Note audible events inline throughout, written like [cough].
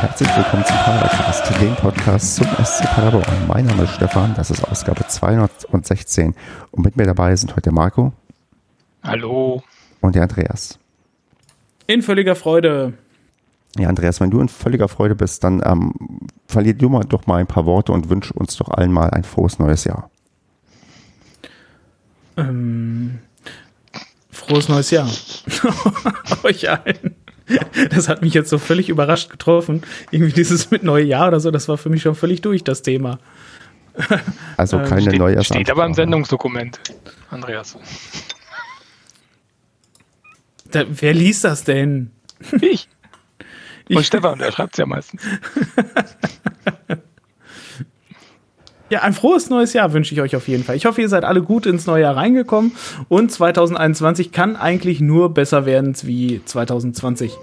herzlich willkommen zum Padercast, dem Podcast zum SC Paderborn. Mein Name ist Stefan, das ist Ausgabe 216 und mit mir dabei sind heute Marco. Hallo. Und der Andreas. In völliger Freude. Ja, Andreas, wenn du in völliger Freude bist, dann ähm, verlier du mal doch mal ein paar Worte und wünsch uns doch allen mal ein frohes neues Jahr. Ähm, frohes neues Jahr. [laughs] Euch allen. [laughs] Das hat mich jetzt so völlig überrascht getroffen. Irgendwie dieses mit Neujahr oder so, das war für mich schon völlig durch, das Thema. [laughs] Also keine steht, Neujahrs Steht aber im Sendungsdokument, Andreas. [laughs] Da, wer liest das denn? Ich. Und Ich- Stefan, der schreibt es ja meistens. Ja, ein frohes neues Jahr wünsche ich euch auf jeden Fall. Ich hoffe, ihr seid alle gut ins neue Jahr reingekommen und 2021 kann eigentlich nur besser werden wie 2020.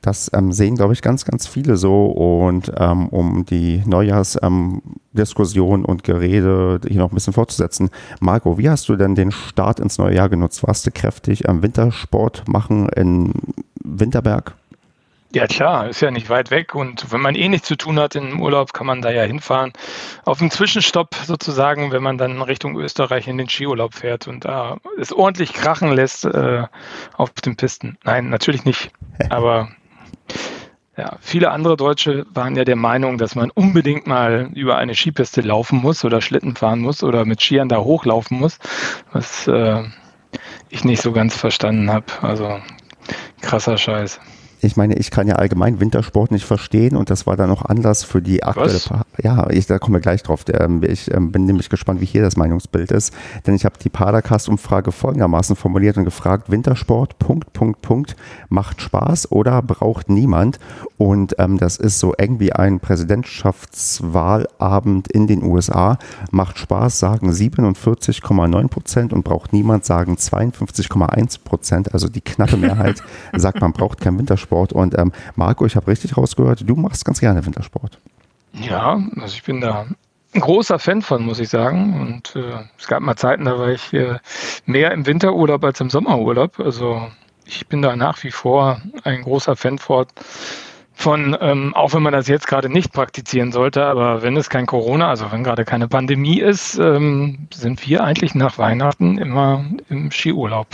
Das ähm, sehen, glaube ich, ganz, ganz viele so. Und ähm, um die Neujahrsdiskussion ähm, und Gerede hier noch ein bisschen fortzusetzen. Marco, wie hast du denn den Start ins neue Jahr genutzt? Warst du kräftig am Wintersport machen in Winterberg? Ja klar, ist ja nicht weit weg und wenn man eh nichts zu tun hat im Urlaub, kann man da ja hinfahren. Auf einen Zwischenstopp sozusagen, wenn man dann Richtung Österreich in den Skiurlaub fährt und da es ordentlich krachen lässt äh, auf den Pisten. Nein, natürlich nicht. [laughs] Aber ja, viele andere Deutsche waren ja der Meinung, dass man unbedingt mal über eine Skipiste laufen muss oder Schlitten fahren muss oder mit Skiern da hochlaufen muss, was äh, ich nicht so ganz verstanden habe. Also krasser Scheiß. Ich meine, ich kann ja allgemein Wintersport nicht verstehen und das war dann auch Anlass für die aktuelle. Was? Pa ja, ich, da kommen wir gleich drauf. Ähm, Ich ähm, bin nämlich gespannt, wie hier das Meinungsbild ist, denn ich habe die Padercast-Umfrage folgendermaßen formuliert und gefragt: Wintersport, Punkt, Punkt, Punkt, macht Spaß oder braucht niemand? Und ähm, das ist so eng wie ein Präsidentschaftswahlabend in den USA. Macht Spaß, sagen 47,9 Prozent und braucht niemand, sagen 52,1 Prozent. Also die knappe Mehrheit [laughs] sagt, man braucht keinen Wintersport. Und ähm, Marco, ich habe richtig rausgehört, du machst ganz gerne Wintersport. Ja, also ich bin da ein großer Fan von, muss ich sagen. Und äh, es gab mal Zeiten, da war ich äh, mehr im Winterurlaub als im Sommerurlaub. Also ich bin da nach wie vor ein großer Fan von, von ähm, auch wenn man das jetzt gerade nicht praktizieren sollte, aber wenn es kein Corona, also wenn gerade keine Pandemie ist, ähm, sind wir eigentlich nach Weihnachten immer im Skiurlaub.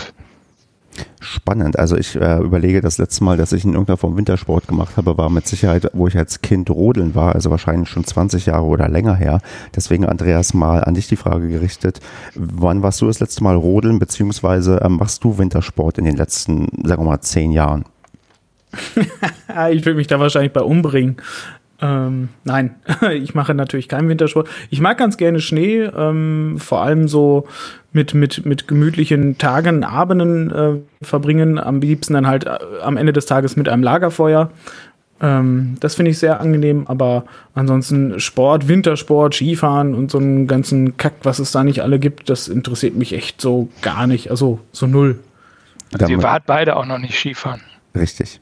Spannend. Also ich äh, überlege, das letzte Mal, dass ich in irgendeiner Form Wintersport gemacht habe, war mit Sicherheit, wo ich als Kind rodeln war, also wahrscheinlich schon 20 Jahre oder länger her. Deswegen, Andreas, mal an dich die Frage gerichtet. Wann warst du das letzte Mal rodeln, beziehungsweise ähm, machst du Wintersport in den letzten, sagen wir mal, zehn Jahren? Ah, [laughs] ich will mich da wahrscheinlich bei umbringen. Ähm, nein, [laughs] ich mache natürlich keinen Wintersport. Ich mag ganz gerne Schnee, ähm, vor allem so mit, mit, mit gemütlichen Tagen, Abenden äh, verbringen. Am liebsten dann halt äh, am Ende des Tages mit einem Lagerfeuer. Ähm, das finde ich sehr angenehm, aber ansonsten Sport, Wintersport, Skifahren und so einen ganzen Kack, was es da nicht alle gibt, das interessiert mich echt so gar nicht. Also so null. Also ihr wart beide auch noch nicht Skifahren. Richtig.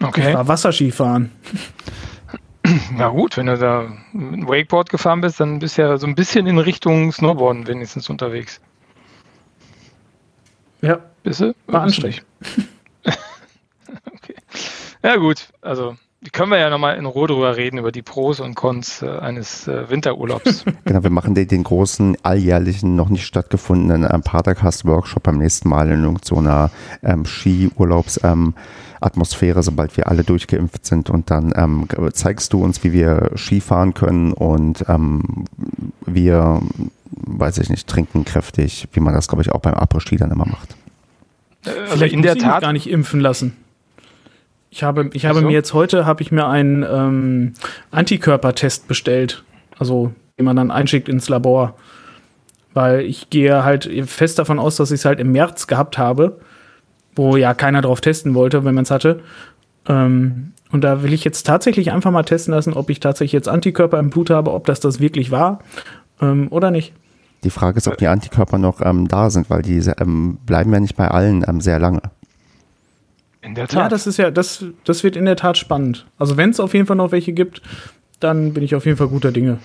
Ich Okay. war Wasserskifahren. [clears throat] Ja gut, wenn du da Wakeboard gefahren bist, dann bist du ja so ein bisschen in Richtung Snowboarden wenigstens unterwegs. Ja, Bist du? War Bist du nicht? [laughs] okay. Ja gut, also die können wir ja nochmal in Ruhe drüber reden, über die Pros und Cons äh, eines äh, Winterurlaubs. [laughs] [laughs] Genau, wir machen den, den großen, alljährlichen, noch nicht stattgefundenen ähm, Padercast-Workshop beim nächsten Mal in irgendeiner ähm, Ski-Urlaubs- ähm, Atmosphäre, sobald wir alle durchgeimpft sind. Und dann ähm, zeigst du uns, wie wir Ski fahren können und ähm, wir, weiß ich nicht, trinken kräftig, wie man das, glaube ich, auch beim Après-Ski dann immer macht. Äh, also Vielleicht in muss der ich mich Tat, gar nicht impfen lassen. Ich habe, ich habe Ach so. mir jetzt heute habe ich mir einen ähm, Antikörpertest bestellt, also den man dann einschickt ins Labor, weil ich gehe halt fest davon aus, dass ich es halt im März gehabt habe, wo ja keiner drauf testen wollte, wenn man es hatte. Ähm, und da will ich jetzt tatsächlich einfach mal testen lassen, ob ich tatsächlich jetzt Antikörper im Blut habe, ob das das wirklich war ähm, oder nicht. Die Frage ist, ob die Antikörper noch ähm, da sind, weil die ähm, bleiben ja nicht bei allen ähm, sehr lange. in der Ja, Tat. das ist ja, das, das wird in der Tat spannend. Also wenn es auf jeden Fall noch welche gibt, dann bin ich auf jeden Fall guter Dinge.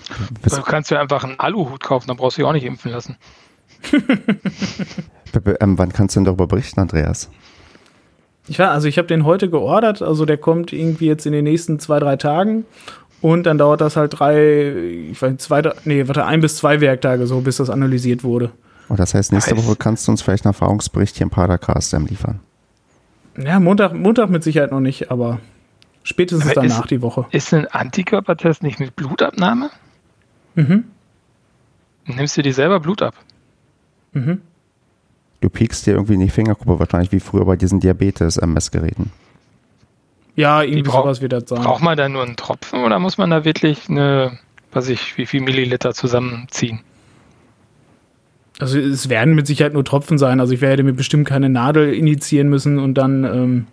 du kannst dir einfach einen Aluhut kaufen, dann brauchst du dich auch nicht impfen lassen. [laughs] Ähm, wann kannst du denn darüber berichten, Andreas? Ich war, also ich habe den heute geordert, also der kommt irgendwie jetzt in den nächsten zwei, drei Tagen. Und dann dauert das halt drei, ich weiß, zwei, nee, warte, ein bis zwei Werktage so, bis das analysiert wurde. Und das heißt, nächste Woche kannst du uns vielleicht einen Erfahrungsbericht hier im Padercast liefern. Ja, Montag, Montag mit Sicherheit noch nicht, aber spätestens aber danach ist, die Woche. Ist ein Antikörpertest nicht mit Blutabnahme? Mhm. Nimmst du dir selber Blut ab? Mhm. Du piekst dir irgendwie in die Fingerkuppe wahrscheinlich wie früher bei diesen Diabetes-Messgeräten. Ja, irgendwie brauch, sowas wird das sein. Braucht man da nur einen Tropfen oder muss man da wirklich eine, weiß ich, wie viel Milliliter zusammenziehen? Also es werden mit Sicherheit nur Tropfen sein. Also ich werde mir bestimmt keine Nadel initiieren müssen und dann ähm,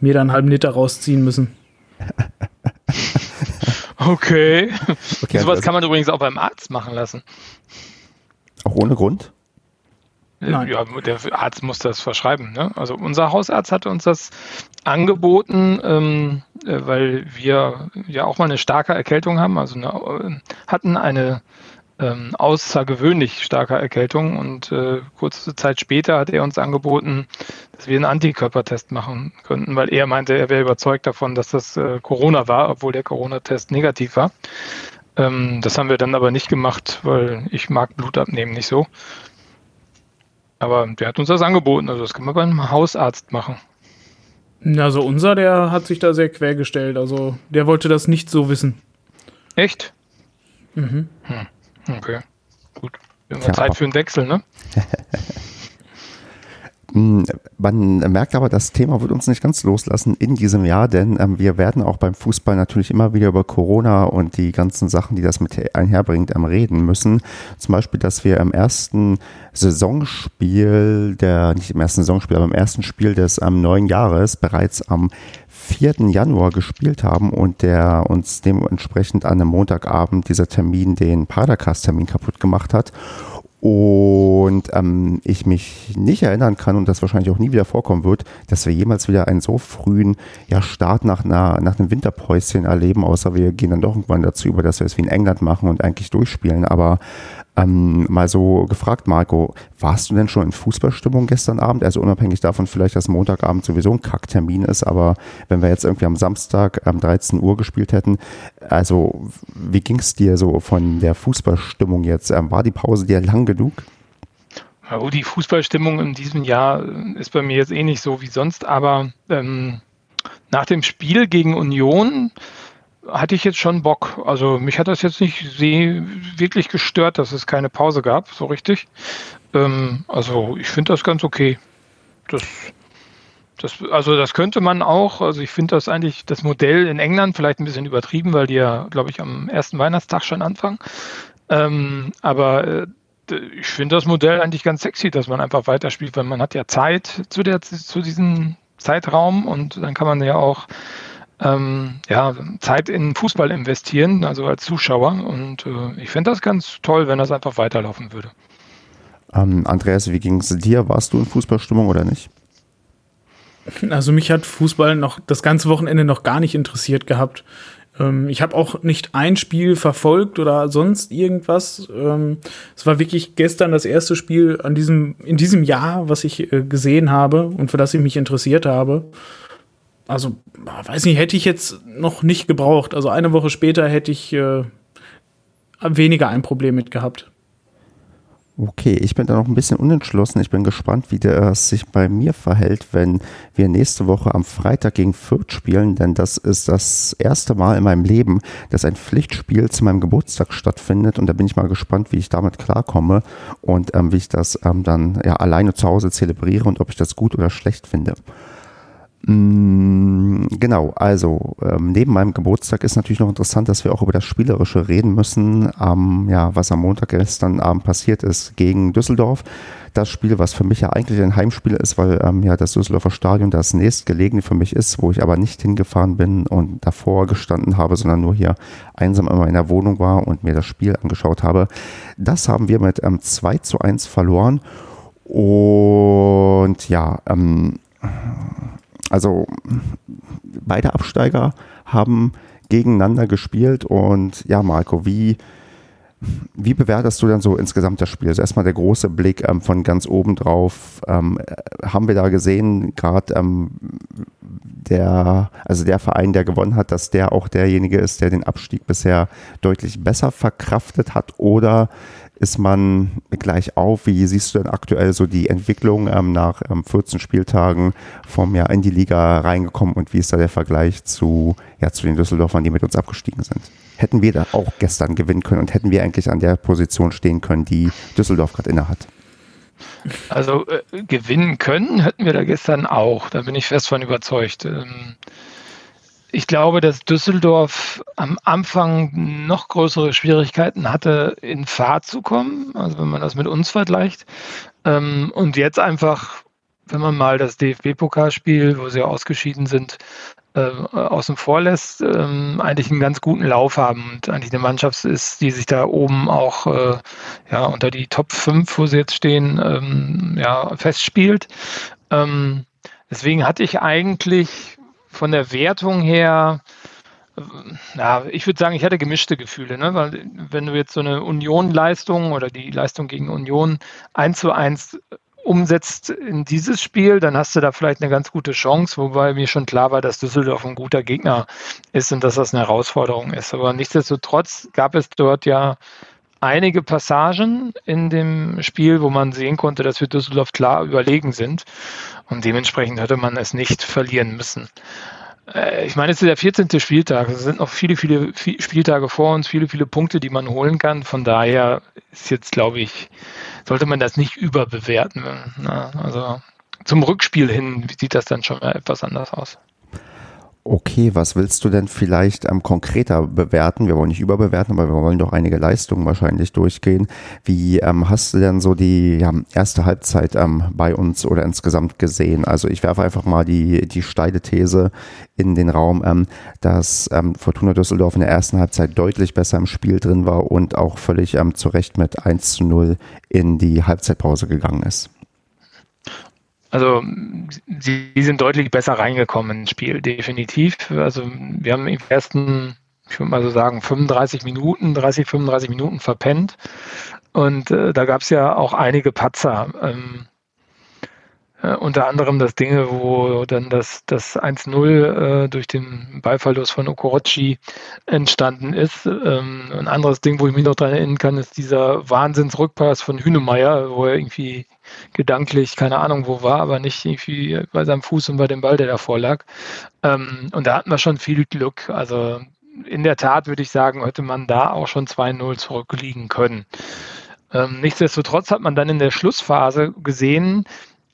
mir dann einen halben Liter rausziehen müssen. [laughs] okay. okay Sowas also kann man übrigens auch beim Arzt machen lassen. Auch ohne Grund? Nein. Ja, der Arzt muss das verschreiben. Ne? Also unser Hausarzt hat uns das angeboten, ähm, äh, weil wir ja auch mal eine starke Erkältung haben, also eine, äh, hatten eine ähm, außergewöhnlich starke Erkältung und äh, kurze Zeit später hat er uns angeboten, dass wir einen Antikörpertest machen könnten, weil er meinte, er wäre überzeugt davon, dass das äh, Corona war, obwohl der Corona-Test negativ war. Ähm, das haben wir dann aber nicht gemacht, weil ich mag Blut abnehmen nicht so. Aber der hat uns das angeboten, also das kann man beim Hausarzt machen. Also unser, der hat sich da sehr quergestellt, also der wollte das nicht so wissen. Echt? Mhm. Hm. Okay, gut. Wir haben ja. Zeit für einen Wechsel, ne? [laughs] Hm, man merkt aber, das Thema wird uns nicht ganz loslassen in diesem Jahr, denn ähm, wir werden auch beim Fußball natürlich immer wieder über Corona und die ganzen Sachen, die das mit einherbringt, ähm, reden müssen. Zum Beispiel, dass wir im ersten Saisonspiel, der, nicht im ersten Saisonspiel, aber im ersten Spiel des ähm, neuen Jahres bereits am 4. Januar gespielt haben und der uns dementsprechend an einem Montagabend dieser Termin den Padercast-Termin kaputt gemacht hat und ähm, ich mich nicht erinnern kann und das wahrscheinlich auch nie wieder vorkommen wird, dass wir jemals wieder einen so frühen ja, Start nach, einer, nach einem Winterpäuschen erleben, außer wir gehen dann doch irgendwann dazu über, dass wir es wie in England machen und eigentlich durchspielen. Aber ähm, mal so gefragt, Marco, warst du denn schon in Fußballstimmung gestern Abend? Also unabhängig davon vielleicht, dass Montagabend sowieso ein Kacktermin ist, aber wenn wir jetzt irgendwie am Samstag um 13 Uhr gespielt hätten, also wie ging es dir so von der Fußballstimmung jetzt? Ähm, war die Pause dir lang genug? Oh, die Fußballstimmung in diesem Jahr ist bei mir jetzt eh nicht so wie sonst, aber ähm, nach dem Spiel gegen Union hatte ich jetzt schon Bock. Also mich hat das jetzt nicht wirklich gestört, dass es keine Pause gab, so richtig. Ähm, also ich finde das ganz okay. Das, das, also das könnte man auch, also ich finde das eigentlich, das Modell in England vielleicht ein bisschen übertrieben, weil die ja, glaube ich, am ersten Weihnachtstag schon anfangen. Ähm, aber äh, ich finde das Modell eigentlich ganz sexy, dass man einfach weiterspielt, weil man hat ja Zeit zu, der, zu diesem Zeitraum und dann kann man ja auch ähm, ja, Zeit in Fußball investieren, also als Zuschauer. Und äh, ich finde das ganz toll, wenn das einfach weiterlaufen würde. Ähm, Andreas, wie ging es dir? Warst du in Fußballstimmung oder nicht? Also mich hat Fußball noch das ganze Wochenende noch gar nicht interessiert gehabt. Ähm, ich habe auch nicht ein Spiel verfolgt oder sonst irgendwas. Ähm, es war wirklich gestern das erste Spiel an diesem, in diesem Jahr, was ich äh, gesehen habe und für das ich mich interessiert habe also, weiß nicht, hätte ich jetzt noch nicht gebraucht. Also eine Woche später hätte ich äh, weniger ein Problem mit gehabt. Okay, ich bin da noch ein bisschen unentschlossen. Ich bin gespannt, wie das sich bei mir verhält, wenn wir nächste Woche am Freitag gegen Fürth spielen, denn das ist das erste Mal in meinem Leben, dass ein Pflichtspiel zu meinem Geburtstag stattfindet und da bin ich mal gespannt, wie ich damit klarkomme und ähm, wie ich das ähm, dann ja alleine zu Hause zelebriere und ob ich das gut oder schlecht finde. Mm, genau, also ähm, neben meinem Geburtstag ist natürlich noch interessant, dass wir auch über das Spielerische reden müssen, ähm, ja, was am Montag gestern Abend passiert ist gegen Düsseldorf. Das Spiel, was für mich ja eigentlich ein Heimspiel ist, weil ähm, ja das Düsseldorfer Stadion das nächstgelegene für mich ist, wo ich aber nicht hingefahren bin und davor gestanden habe, sondern nur hier einsam in meiner Wohnung war und mir das Spiel angeschaut habe. Das haben wir mit ähm, 2 zu 1 verloren. Und ja, ähm, also beide Absteiger haben gegeneinander gespielt und ja, Marco, wie, Wie bewertest du dann so insgesamt das Spiel? Also erstmal der große Blick ähm, von ganz oben drauf. Ähm, äh, haben wir da gesehen, gerade ähm, der, also der Verein, der gewonnen hat, dass der auch derjenige ist, der den Abstieg bisher deutlich besser verkraftet hat? Oder ist man gleich auf? Wie siehst du denn aktuell so die Entwicklung ähm, nach ähm, 14 Spieltagen vom Jahr in die Liga reingekommen und wie ist da der Vergleich zu, ja, zu den Düsseldorfern, die mit uns abgestiegen sind? Hätten wir da auch gestern gewinnen können und hätten wir eigentlich an der Position stehen können, die Düsseldorf gerade innehat? Also äh, gewinnen können hätten wir da gestern auch. Da bin ich fest von überzeugt. Ähm, ich glaube, dass Düsseldorf am Anfang noch größere Schwierigkeiten hatte, in Fahrt zu kommen, also wenn man das mit uns vergleicht. Ähm, und jetzt einfach, wenn man mal das DFB-Pokalspiel, wo sie ausgeschieden sind, äh, außen vor lässt, ähm, eigentlich einen ganz guten Lauf haben und eigentlich eine Mannschaft ist, die sich da oben auch äh, ja, unter die Top 5, wo sie jetzt stehen, ähm, ja, festspielt. deswegen hatte ich eigentlich von der Wertung her, äh, ja, ich würde sagen, ich hatte gemischte Gefühle, ne? weil wenn du jetzt so eine Union-Leistung oder die Leistung gegen Union eins zu eins umsetzt in dieses Spiel, dann hast du da vielleicht eine ganz gute Chance, wobei mir schon klar war, dass Düsseldorf ein guter Gegner ist und dass das eine Herausforderung ist. Aber nichtsdestotrotz gab es dort ja einige Passagen in dem Spiel, wo man sehen konnte, dass wir Düsseldorf klar überlegen sind. Und dementsprechend hätte man es nicht verlieren müssen. Äh, ich meine, es ist der 14. Spieltag. Es sind noch viele, viele Spieltage vor uns, viele, viele Punkte, die man holen kann. Von daher ist jetzt, glaube ich, sollte man das nicht überbewerten. Also zum Rückspiel hin sieht das dann schon etwas anders aus. Okay, was willst du denn vielleicht ähm, konkreter bewerten? Wir wollen nicht überbewerten, aber wir wollen doch einige Leistungen wahrscheinlich durchgehen. Wie ähm, hast du denn so die ja, erste Halbzeit ähm, bei uns oder insgesamt gesehen? Also ich werfe einfach mal die, die steile These in den Raum, ähm, dass ähm, Fortuna Düsseldorf in der ersten Halbzeit deutlich besser im Spiel drin war und auch völlig ähm, zu Recht mit 1 zu 0 in die Halbzeitpause gegangen ist. Also sie sind deutlich besser reingekommen ins Spiel, definitiv. Also wir haben im ersten, ich würde mal so sagen, 35 Minuten, 30, 35 Minuten verpennt. Und äh, da gab es ja auch einige Patzer. Ähm, äh, unter anderem das Ding, wo dann das, das 1-0 äh, durch den Ballverlust von Okorochi entstanden ist. Ähm, ein anderes Ding, wo ich mich noch daran erinnern kann, ist dieser Wahnsinnsrückpass von Hünemeyer, wo er irgendwie gedanklich, keine Ahnung wo war, aber nicht irgendwie bei seinem Fuß und bei dem Ball, der davor lag. Ähm, und da hatten wir schon viel Glück. Also in der Tat würde ich sagen, hätte man da auch schon 2-0 zurückliegen können. Ähm, nichtsdestotrotz hat man dann in der Schlussphase gesehen,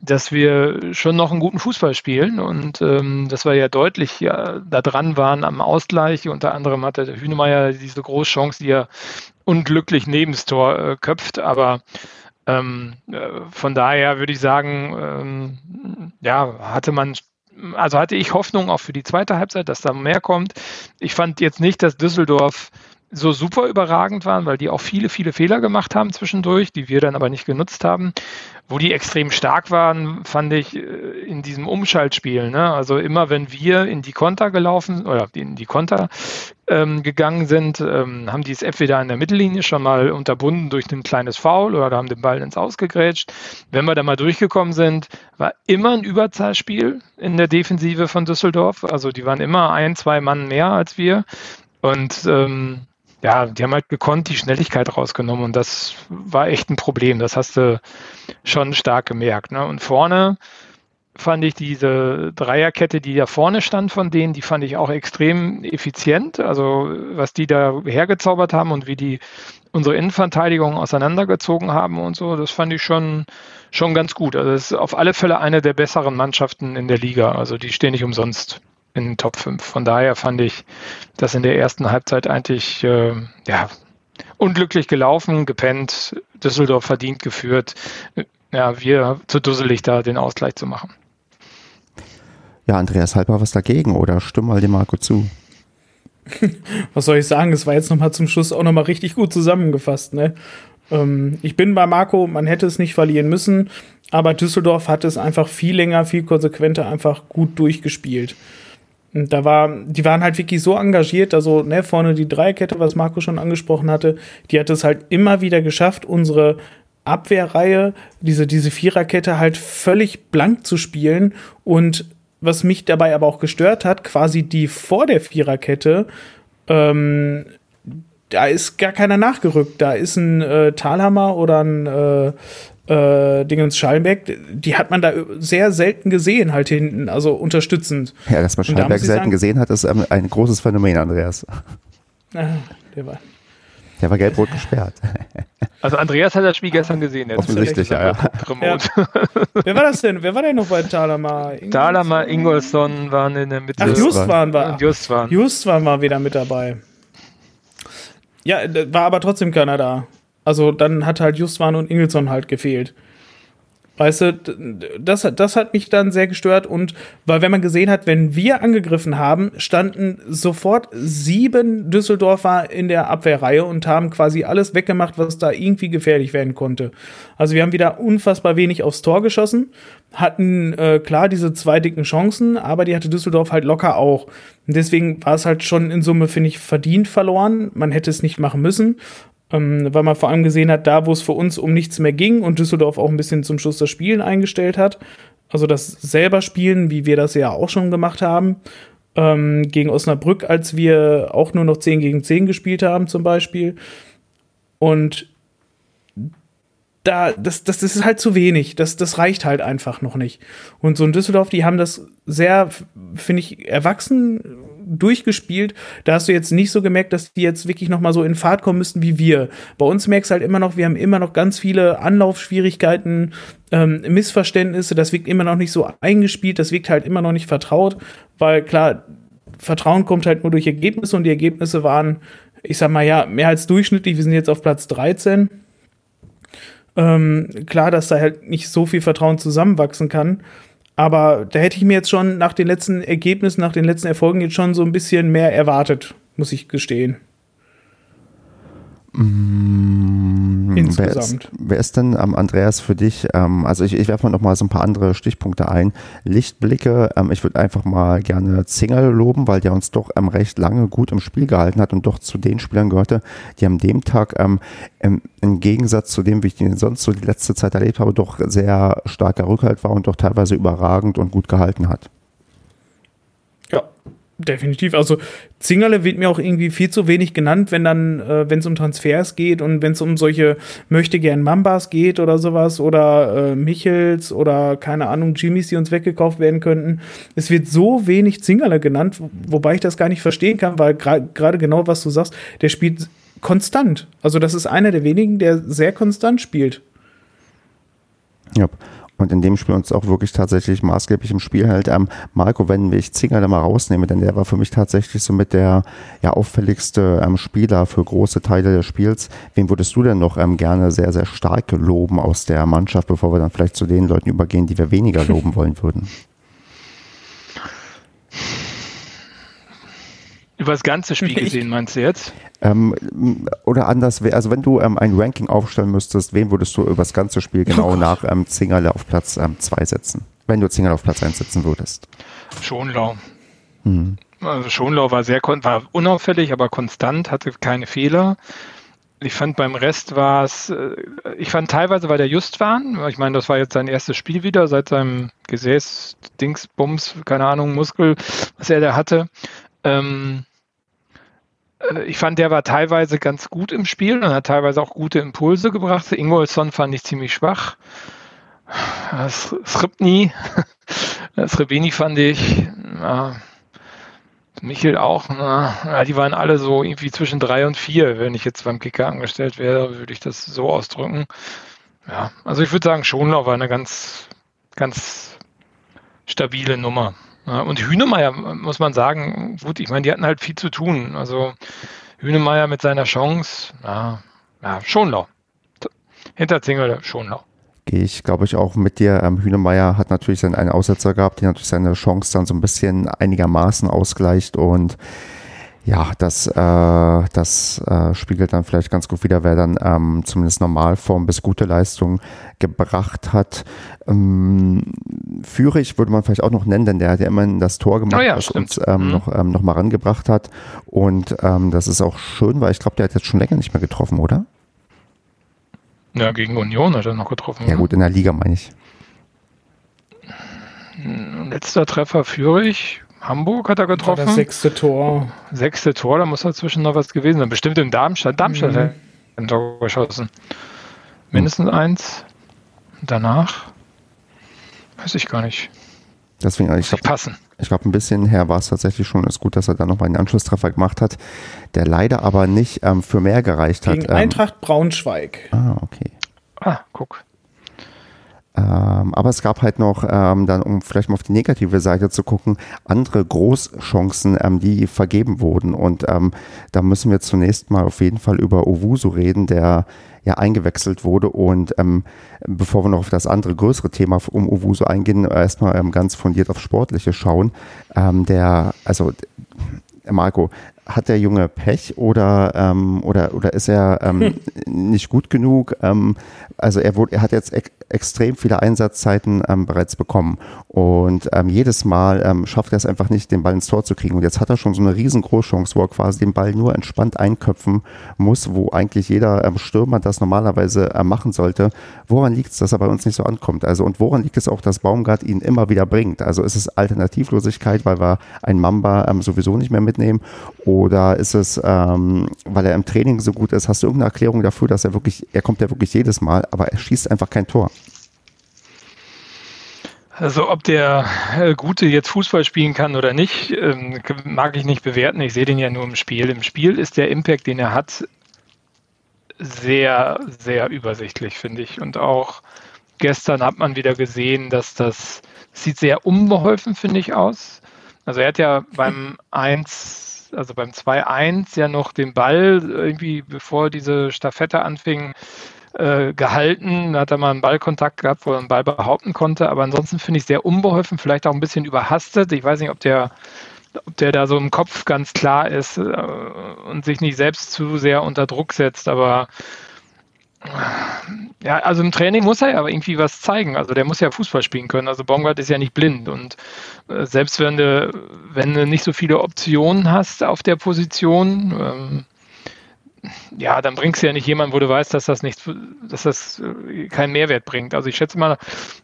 dass wir schon noch einen guten Fußball spielen und ähm, dass wir ja deutlich ja, da dran waren am Ausgleich. Unter anderem hatte der Hünemeyer diese große Chance, die er unglücklich neben das Tor äh, köpft, aber ähm, äh, von daher würde ich sagen, ähm, ja, hatte man, also hatte ich Hoffnung auch für die zweite Halbzeit, dass da mehr kommt. Ich fand jetzt nicht, dass Düsseldorf so super überragend waren, weil die auch viele, viele Fehler gemacht haben zwischendurch, die wir dann aber nicht genutzt haben. Wo die extrem stark waren, fand ich äh, in diesem Umschaltspiel. Ne? Also immer wenn wir in die Konter gelaufen oder in die Konter ähm, gegangen sind, ähm, haben die es entweder an der Mittellinie schon mal unterbunden durch ein kleines Foul oder haben den Ball ins Ausgegrätscht. Wenn wir da mal durchgekommen sind, war immer ein Überzahlspiel in der Defensive von Düsseldorf. Also die waren immer ein, zwei Mann mehr als wir. Und ähm, ja, die haben halt gekonnt die Schnelligkeit rausgenommen und das war echt ein Problem. Das hast du schon stark gemerkt. Ne? Und vorne fand ich diese Dreierkette, die da vorne stand von denen, die fand ich auch extrem effizient. Also was die da hergezaubert haben und wie die unsere Innenverteidigung auseinandergezogen haben und so, das fand ich schon, schon ganz gut. Also es ist auf alle Fälle eine der besseren Mannschaften in der Liga. Also die stehen nicht umsonst in den Top 5. Von daher fand ich das in der ersten Halbzeit eigentlich äh, ja, unglücklich gelaufen, gepennt, Düsseldorf verdient geführt. Ja, wir zu dusselig da den Ausgleich zu machen. Ja, Andreas Halper was dagegen oder stimm mal dem Marco zu. [laughs] was soll ich sagen? Es war jetzt nochmal zum Schluss auch nochmal richtig gut zusammengefasst. Ne? Ähm, ich bin bei Marco, man hätte es nicht verlieren müssen, aber Düsseldorf hat es einfach viel länger, viel konsequenter einfach gut durchgespielt. Da war, die waren halt wirklich so engagiert, also ne, vorne die Dreierkette, was Marco schon angesprochen hatte, die hat es halt immer wieder geschafft, unsere Abwehrreihe, diese, diese Viererkette halt völlig blank zu spielen und was mich dabei aber auch gestört hat, quasi die vor der Viererkette, ähm, da ist gar keiner nachgerückt. Da ist ein äh, Talhammer oder ein äh, äh, Dingens Schallenberg, die hat man da sehr selten gesehen, halt hinten, also unterstützend. Ja, dass man Schallenberg selten sagen, gesehen hat, ist ähm, ein großes Phänomen, Andreas. Ah, der war. Der war gelb-rot gesperrt. [laughs] Also Andreas hat das Spiel gestern gesehen. Offensichtlich, ja, ja. ja. [laughs] Wer war das denn? Wer war denn noch bei Thalama? [laughs] Thalama, Ingolson waren in der Mitte. Ach, Just waren wir. Just waren. Just waren wir wieder mit dabei. Ja, war aber trotzdem keiner da. Also dann hat halt Justwan und Ingelsson halt gefehlt. Weißt du, das, das hat mich dann sehr gestört und weil wenn man gesehen hat, wenn wir angegriffen haben, standen sofort sieben Düsseldorfer in der Abwehrreihe und haben quasi alles weggemacht, was da irgendwie gefährlich werden konnte. Also wir haben wieder unfassbar wenig aufs Tor geschossen, hatten äh, klar diese zwei dicken Chancen, aber die hatte Düsseldorf halt locker auch. Und deswegen war es halt schon in Summe, finde ich, verdient verloren. Man hätte es nicht machen müssen ähm, weil man vor allem gesehen hat, da wo es für uns um nichts mehr ging und Düsseldorf auch ein bisschen zum Schluss das Spielen eingestellt hat, also das selber Spielen, wie wir das ja auch schon gemacht haben, ähm, gegen Osnabrück, als wir auch nur noch 10 gegen 10 gespielt haben zum Beispiel. Und da, das, das, das ist halt zu wenig. Das, das reicht halt einfach noch nicht. Und so in Düsseldorf, die haben das sehr, finde ich, erwachsen durchgespielt. Da hast du jetzt nicht so gemerkt, dass die jetzt wirklich noch mal so in Fahrt kommen müssten wie wir. Bei uns merkst du halt immer noch, wir haben immer noch ganz viele Anlaufschwierigkeiten, ähm, Missverständnisse. Das wirkt immer noch nicht so eingespielt. Das wirkt halt immer noch nicht vertraut, weil klar, Vertrauen kommt halt nur durch Ergebnisse und die Ergebnisse waren, ich sag mal ja, mehr als durchschnittlich. Wir sind jetzt auf Platz 13. Ähm, klar, dass da halt nicht so viel Vertrauen zusammenwachsen kann. Aber da hätte ich mir jetzt schon nach den letzten Ergebnissen, nach den letzten Erfolgen jetzt schon so ein bisschen mehr erwartet, muss ich gestehen. Mmh, Insgesamt. Wer ist, wer ist denn, ähm, Andreas, für dich, ähm, also ich, ich werfe mal noch mal so ein paar andere Stichpunkte ein. Lichtblicke, ähm, ich würde einfach mal gerne Zingerl loben, weil der uns doch ähm, recht lange gut im Spiel gehalten hat und doch zu den Spielern gehörte, die am dem Tag ähm, im, im, Gegensatz zu dem, wie ich den sonst so die letzte Zeit erlebt habe, doch sehr starker Rückhalt war und doch teilweise überragend und gut gehalten hat. Ja, definitiv. Also Zingerle wird mir auch irgendwie viel zu wenig genannt, wenn dann, äh, wenn es um Transfers geht und wenn es um solche möchte gern Mambas geht oder sowas oder äh, Michels oder keine Ahnung, Jimmys, die uns weggekauft werden könnten. Es wird so wenig Zingerle genannt, wobei ich das gar nicht verstehen kann, weil gerade gra genau was du sagst, der spielt konstant. Also das ist einer der wenigen, der sehr konstant spielt. Ja, und in dem Spiel uns auch wirklich tatsächlich maßgeblich im Spiel hält. Ähm, Marco, wenn ich Zinger da mal rausnehme, denn der war für mich tatsächlich so mit der ja, auffälligste ähm, Spieler für große Teile des Spiels. Wen würdest du denn noch ähm, gerne sehr, sehr stark loben aus der Mannschaft, bevor wir dann vielleicht zu den Leuten übergehen, die wir weniger loben wollen würden? [laughs] Über das ganze Spiel gesehen, meinst du jetzt? Ähm, oder anders, also wenn du ähm, ein Ranking aufstellen müsstest, wen würdest du über das ganze Spiel genau oh nach ähm, Zingerle auf Platz 2 ähm, setzen? Wenn du Zingerle auf Platz 1 setzen würdest. Schonlau. Mhm. Also Schonlau war sehr war unauffällig, aber konstant, hatte keine Fehler. Ich fand beim Rest war es, äh, ich fand teilweise war der just waren. Ich meine, das war jetzt sein erstes Spiel wieder seit seinem Gesäß, Dingsbums, keine Ahnung, Muskel, was er da hatte. Ähm, äh, ich fand, der war teilweise ganz gut im Spiel und hat teilweise auch gute Impulse gebracht. Ingolson fand ich ziemlich schwach. Sripni, Srebeni [laughs] fand ich, ja, Michel auch, na, die waren alle so irgendwie zwischen drei und vier. Wenn ich jetzt beim Kicker angestellt wäre, würde ich das so ausdrücken. Ja, also ich würde sagen, Schonlau war eine ganz, ganz stabile Nummer. Und Hünemeyer, muss man sagen, gut, ich meine, die hatten halt viel zu tun. Also Hünemeyer mit seiner Chance, ja, ja Schonlau. Hinter Zingel, Schonlau. Gehe ich, glaube ich, auch mit dir. Ähm, Hünemeyer hat natürlich seinen Aussetzer gehabt, der natürlich seine Chance dann so ein bisschen einigermaßen ausgleicht und Ja, das, äh, das äh, spiegelt dann vielleicht ganz gut wieder, wer dann ähm, zumindest Normalform bis gute Leistung gebracht hat. Ähm, Führig würde man vielleicht auch noch nennen, denn der hat ja immerhin das Tor gemacht, oh ja, was stimmt. uns ähm, Mhm. noch, ähm, noch mal rangebracht hat. Und ähm, das ist auch schön, weil ich glaube, der hat jetzt schon länger nicht mehr getroffen, oder? Ja, gegen Union hat er noch getroffen. Ja ne? gut, in der Liga meine ich. Letzter Treffer Fürich. Hamburg hat er War getroffen. das sechste Tor. Sechste Tor, da muss dazwischen noch was gewesen sein. Bestimmt in Darmstadt. Darmstadt Mhm. hat ein Tor geschossen. Mindestens eins. Danach weiß ich gar nicht. Deswegen, ich Muss ich glaube, passen. ich glaub, ein bisschen her war es tatsächlich schon. Ist gut, dass er dann nochmal einen Anschlusstreffer gemacht hat, der leider aber nicht ähm, für mehr gereicht hat. Gegen Ähm, Eintracht Braunschweig. ah, okay. Ah, guck. Ähm, aber es gab halt noch, ähm, dann, um vielleicht mal auf die negative Seite zu gucken, andere Großchancen, ähm, die vergeben wurden. Und ähm, da müssen wir zunächst mal auf jeden Fall über Owusu reden, der ja eingewechselt wurde. Und ähm, bevor wir noch auf das andere größere Thema um Owusu eingehen, erstmal ähm, ganz fundiert auf Sportliche schauen. Der, also Marco, hat der Junge Pech oder, ähm, oder, oder ist er ähm, [laughs] nicht gut genug? Ähm, also er, wurde, er hat jetzt ex extrem viele Einsatzzeiten ähm, bereits bekommen und ähm, jedes Mal ähm, schafft er es einfach nicht, den Ball ins Tor zu kriegen. Und jetzt hat er schon so eine riesengroße Chance, wo er quasi den Ball nur entspannt einköpfen muss, wo eigentlich jeder Stürmer das normalerweise äh, machen sollte. Woran liegt es, dass er bei uns nicht so ankommt? Also und woran liegt es auch, dass Baumgart ihn immer wieder bringt? Also ist es Alternativlosigkeit, weil wir einen Mamba sowieso nicht mehr mitnehmen? Oder ist es, ähm, weil er im Training so gut ist? Hast du irgendeine Erklärung dafür, dass er wirklich, er kommt ja wirklich jedes Mal, aber er schießt einfach kein Tor? Also ob der äh, Gute jetzt Fußball spielen kann oder nicht, ähm, mag ich nicht bewerten. Ich sehe den ja nur im Spiel. Im Spiel ist der Impact, den er hat, sehr, sehr übersichtlich, finde ich. Und auch gestern hat man wieder gesehen, dass das sieht sehr unbeholfen, finde ich, aus. Also er hat ja beim 1, also beim 2-1 ja noch den Ball irgendwie, bevor diese Staffette anfing, äh, gehalten. Da hat er mal einen Ballkontakt gehabt, wo er einen Ball behaupten konnte. Aber ansonsten finde ich sehr unbeholfen, vielleicht auch ein bisschen überhastet. Ich weiß nicht, ob der, ob der da so im Kopf ganz klar ist äh, und sich nicht selbst zu sehr unter Druck setzt. Aber ja, also im Training muss er ja aber irgendwie was zeigen. Also der muss ja Fußball spielen können. Also Baumgart ist ja nicht blind. Und äh, selbst wenn du, wenn du nicht so viele Optionen hast auf der Position, ähm, ja, dann bringst du ja nicht jemanden, wo du weißt, dass das nicht, dass das äh, keinen Mehrwert bringt. Also ich schätze mal,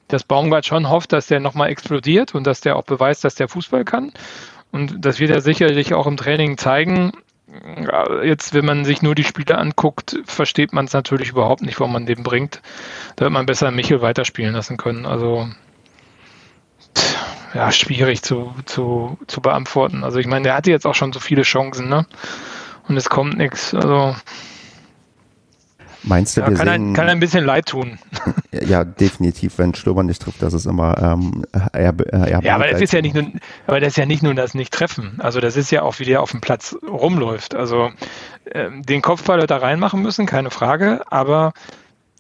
dass Baumgart schon hofft, dass der nochmal explodiert und dass der auch beweist, dass der Fußball kann. Und das wird er sicherlich auch im Training zeigen. Jetzt, wenn man sich nur die Spiele anguckt, versteht man es natürlich überhaupt nicht, warum man den bringt. Da wird man besser Michel weiterspielen lassen können. Also ja, schwierig zu, zu, zu beantworten. Also ich meine, der hatte jetzt auch schon so viele Chancen, ne? Und es kommt nichts. Also Meinst du, ja, wir kann, sehen, ein, kann ein bisschen leid tun. ja, definitiv, wenn Stürmer nicht trifft, das ist immer ähm, eher, eher Ja, aber das ist ja nicht nur, aber das ist ja nicht nur das Nicht-Treffen. Also das ist ja auch, wie der auf dem Platz rumläuft. Also ähm, den Kopfball er reinmachen müssen, keine Frage, aber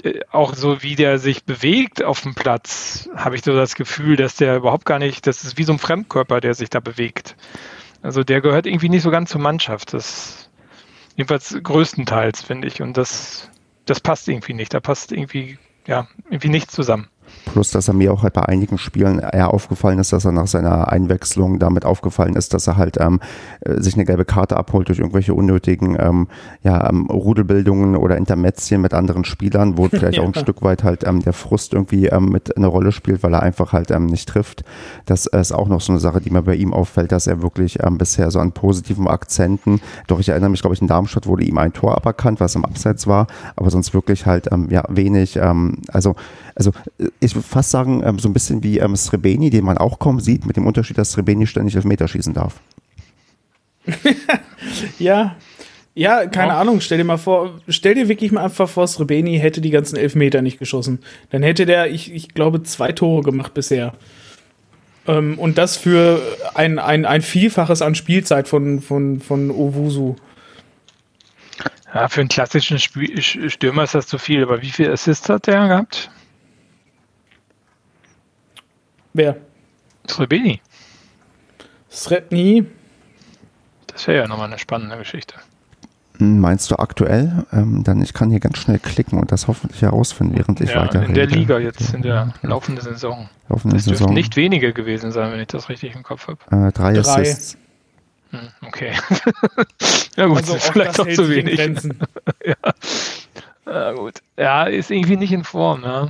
äh, auch so wie der sich bewegt auf dem Platz, habe ich so das Gefühl, dass der überhaupt gar nicht, das ist wie so ein Fremdkörper, der sich da bewegt. Also der gehört irgendwie nicht so ganz zur Mannschaft. Das jedenfalls größtenteils, finde ich. Und das, das passt irgendwie nicht. Da passt irgendwie, ja, irgendwie nichts zusammen. Plus, dass er mir auch halt bei einigen Spielen eher aufgefallen ist, dass er nach seiner Einwechslung damit aufgefallen ist, dass er halt ähm, äh, sich eine gelbe Karte abholt durch irgendwelche unnötigen ähm, ja, ähm, Rudelbildungen oder Intermezzien mit anderen Spielern, wo [laughs] vielleicht Ja. auch ein Stück weit halt ähm, der Frust irgendwie ähm, mit eine Rolle spielt, weil er einfach halt ähm, nicht trifft. Das ist auch noch so eine Sache, die mir bei ihm auffällt, dass er wirklich ähm, bisher so an positiven Akzenten, doch ich erinnere mich, glaube ich, in Darmstadt wurde ihm ein Tor aberkannt, was im Abseits war, aber sonst wirklich halt ähm, ja wenig, ähm, also also äh, ich würde fast sagen, ähm, so ein bisschen wie ähm, Srebeni, den man auch kaum sieht, mit dem Unterschied, dass Srebeni ständig Elfmeter schießen darf. [laughs] Ja. Ja, keine Ja. Ahnung, stell dir mal vor, stell dir wirklich mal einfach vor, Srebeni hätte die ganzen Elfmeter nicht geschossen. Dann hätte der, ich, ich glaube, zwei Tore gemacht bisher. Ähm, und das für ein, ein, ein Vielfaches an Spielzeit von, von, von Owusu. Ja, für einen klassischen Spiel Stürmer ist das zu viel, aber wie viel Assists hat der gehabt? Wer? Srebeni. Srebni? Das wäre ja nochmal eine spannende Geschichte. Hm, meinst du aktuell? Ähm, dann ich kann hier ganz schnell klicken und das hoffentlich herausfinden, während ich ja, weiter In der Liga jetzt, in der laufenden Saison. Laufende das Saison. nicht wenige gewesen sein, wenn ich das richtig im Kopf habe. Äh, drei, Drei. Assists. Hm, okay. [laughs] ja gut, Also das ist auch vielleicht hält zu wenig. [laughs] Ja. ja, gut. Ja, ist irgendwie nicht in Form, ja.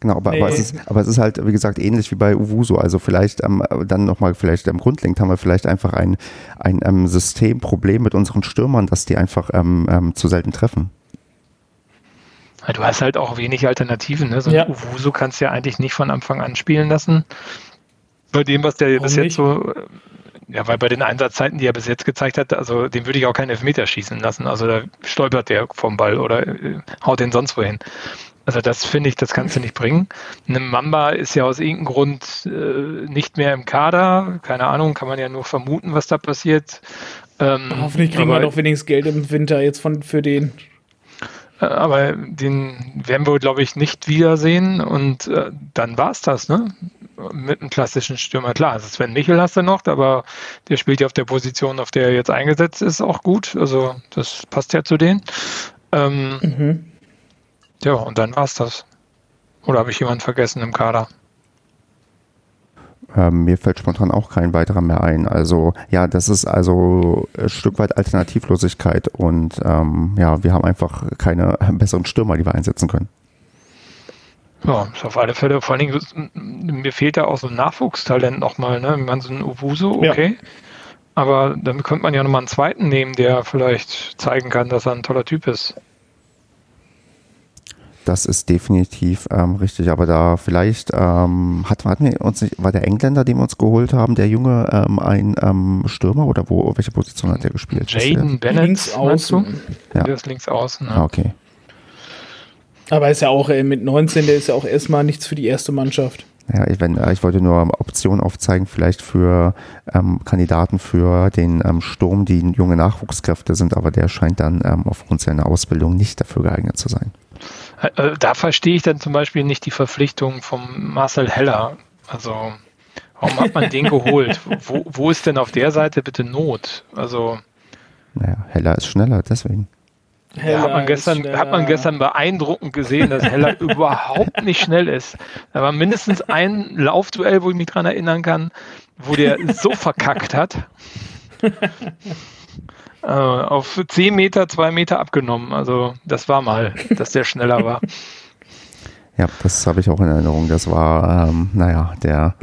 Genau, aber, aber, Nee. es ist, aber es ist halt, wie gesagt, ähnlich wie bei Uvuso. Also vielleicht ähm, dann nochmal, vielleicht ähm, grundlegend haben wir vielleicht einfach ein, ein ähm, Systemproblem mit unseren Stürmern, dass die einfach ähm, ähm, zu selten treffen. Du hast halt auch wenig Alternativen. Ne? So Ja. Uvuso kannst du ja eigentlich nicht von Anfang an spielen lassen. Bei dem, was der Warum bis jetzt nicht? so, äh, ja, weil bei den Einsatzzeiten, die er bis jetzt gezeigt hat, also dem würde ich auch keinen Elfmeter schießen lassen. Also da stolpert der vom Ball oder äh, haut den sonst wohin. Also das finde ich, das kannst du nicht bringen. Eine Mamba ist ja aus irgendeinem Grund äh, nicht mehr im Kader. Keine Ahnung, kann man ja nur vermuten, was da passiert. Ähm, Hoffentlich kriegen aber- wir doch wenigstens Geld im Winter jetzt von, für den. Äh, Aber den werden wir, glaube ich, nicht wiedersehen. Und äh, dann war es das, ne? Mit einem klassischen Stürmer. Klar, also Sven Michel hast du noch, aber der spielt ja auf der Position, auf der er jetzt eingesetzt ist, auch gut. Also das passt ja zu denen. Ähm, Mhm. Ja, und dann war es das. Oder habe ich jemanden vergessen im Kader? Ähm, mir fällt spontan auch kein weiterer mehr ein. Also ja, das ist also ein Stück weit Alternativlosigkeit und ähm, ja, wir haben einfach keine [laughs] besseren Stürmer, die wir einsetzen können. Ja, ist auf alle Fälle. Vor allen Dingen, mir fehlt da auch so ein Nachwuchstalent nochmal, ne? Wenn man so ein Uwuso, Ja. okay. Aber dann könnte man ja nochmal einen zweiten nehmen, der vielleicht zeigen kann, dass er ein toller Typ ist. Das ist definitiv ähm, richtig, aber da vielleicht ähm, hat, hatten wir uns nicht, war der Engländer, den wir uns geholt haben, der Junge ähm, ein ähm, Stürmer oder wo welche Position hat der gespielt? Jaden Bennett, Links außen. Ja. Der ist links außen. Ah, Ne? okay. Aber ist ja auch äh, mit 19, der ist ja auch erstmal nichts für die erste Mannschaft. Ja, ich, wenn, ich wollte nur Optionen aufzeigen, vielleicht für ähm, Kandidaten für den ähm, Sturm, die junge Nachwuchskräfte sind, aber der scheint dann ähm, aufgrund seiner Ausbildung nicht dafür geeignet zu sein. Äh, Da verstehe ich dann zum Beispiel nicht die Verpflichtung vom Marcel Heller. Also, warum hat man den [laughs] geholt? Wo, wo ist denn auf der Seite bitte Not? Also, Naja, Heller ist schneller, deswegen. Ja, hat man, ist gestern, hat man gestern beeindruckend gesehen, dass Heller [laughs] überhaupt nicht schnell ist. Da war mindestens ein Laufduell, wo ich mich dran erinnern kann, wo der so verkackt hat. [laughs] Äh, auf 10 Meter, 2 Meter abgenommen. Also das war mal, [laughs] dass der schneller war. Ja, das habe ich auch in Erinnerung. Das war, ähm, naja, der,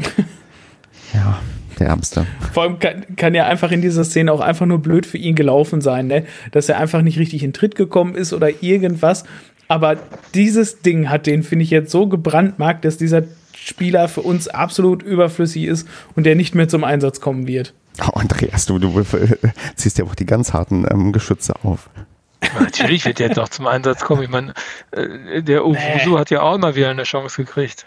ja, der Ärmste. Vor allem kann, kann ja einfach in dieser Szene auch einfach nur blöd für ihn gelaufen sein, ne? dass er einfach nicht richtig in Tritt gekommen ist oder irgendwas. Aber dieses Ding hat den, finde ich, jetzt so gebrandmarkt, dass dieser Spieler für uns absolut überflüssig ist und der nicht mehr zum Einsatz kommen wird. Oh, Andreas, du, du [laughs] ziehst ja auch die ganz harten ähm, Geschütze auf. Natürlich wird der doch zum Einsatz kommen. Ich meine, äh, der Owusu hat ja auch immer wieder eine Chance gekriegt.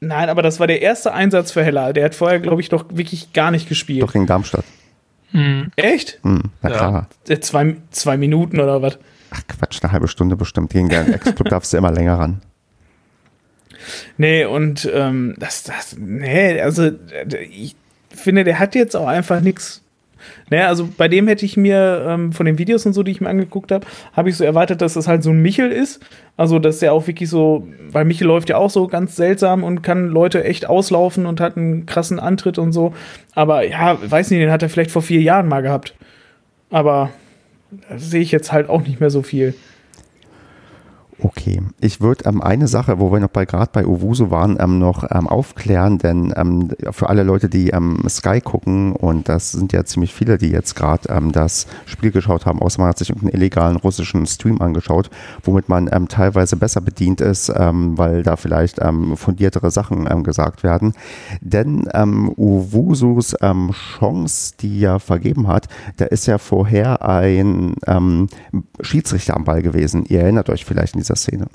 Nein, aber das war der erste Einsatz für Heller. Der hat vorher, glaube ich, doch wirklich gar nicht gespielt. Doch gegen Darmstadt. Hm. Echt? Hm, na Ja. klar. Zwei, zwei Minuten oder was? Ach Quatsch, eine halbe Stunde bestimmt. Gegen den Ex-Club [laughs] darfst du immer länger ran. Nee, und ähm, das, das, nee, also ich finde, der hat jetzt auch einfach nichts. Naja, also bei dem hätte ich mir ähm, von den Videos und so, die ich mir angeguckt habe, habe ich so erwartet, dass das halt so ein Michel ist. Also, dass der auch wirklich so, weil Michel läuft ja auch so ganz seltsam und kann Leute echt auslaufen und hat einen krassen Antritt und so. Aber ja, weiß nicht, den hat er vielleicht vor vier Jahren mal gehabt. Aber da sehe ich jetzt halt auch nicht mehr so viel. Okay, ich würde ähm, eine Sache, wo wir noch bei gerade bei Owusu waren, ähm, noch ähm, aufklären, denn ähm, für alle Leute, die ähm, Sky gucken, und das sind ja ziemlich viele, die jetzt gerade ähm, das Spiel geschaut haben, außer man hat sich irgendeinen illegalen russischen Stream angeschaut, womit man teilweise besser bedient ist, weil da vielleicht fundiertere Sachen gesagt werden. Denn ähm, Owusus Chance, die er vergeben hat, da ist ja vorher ein Schiedsrichter am Ball gewesen. Ihr erinnert euch vielleicht in dieser Szene.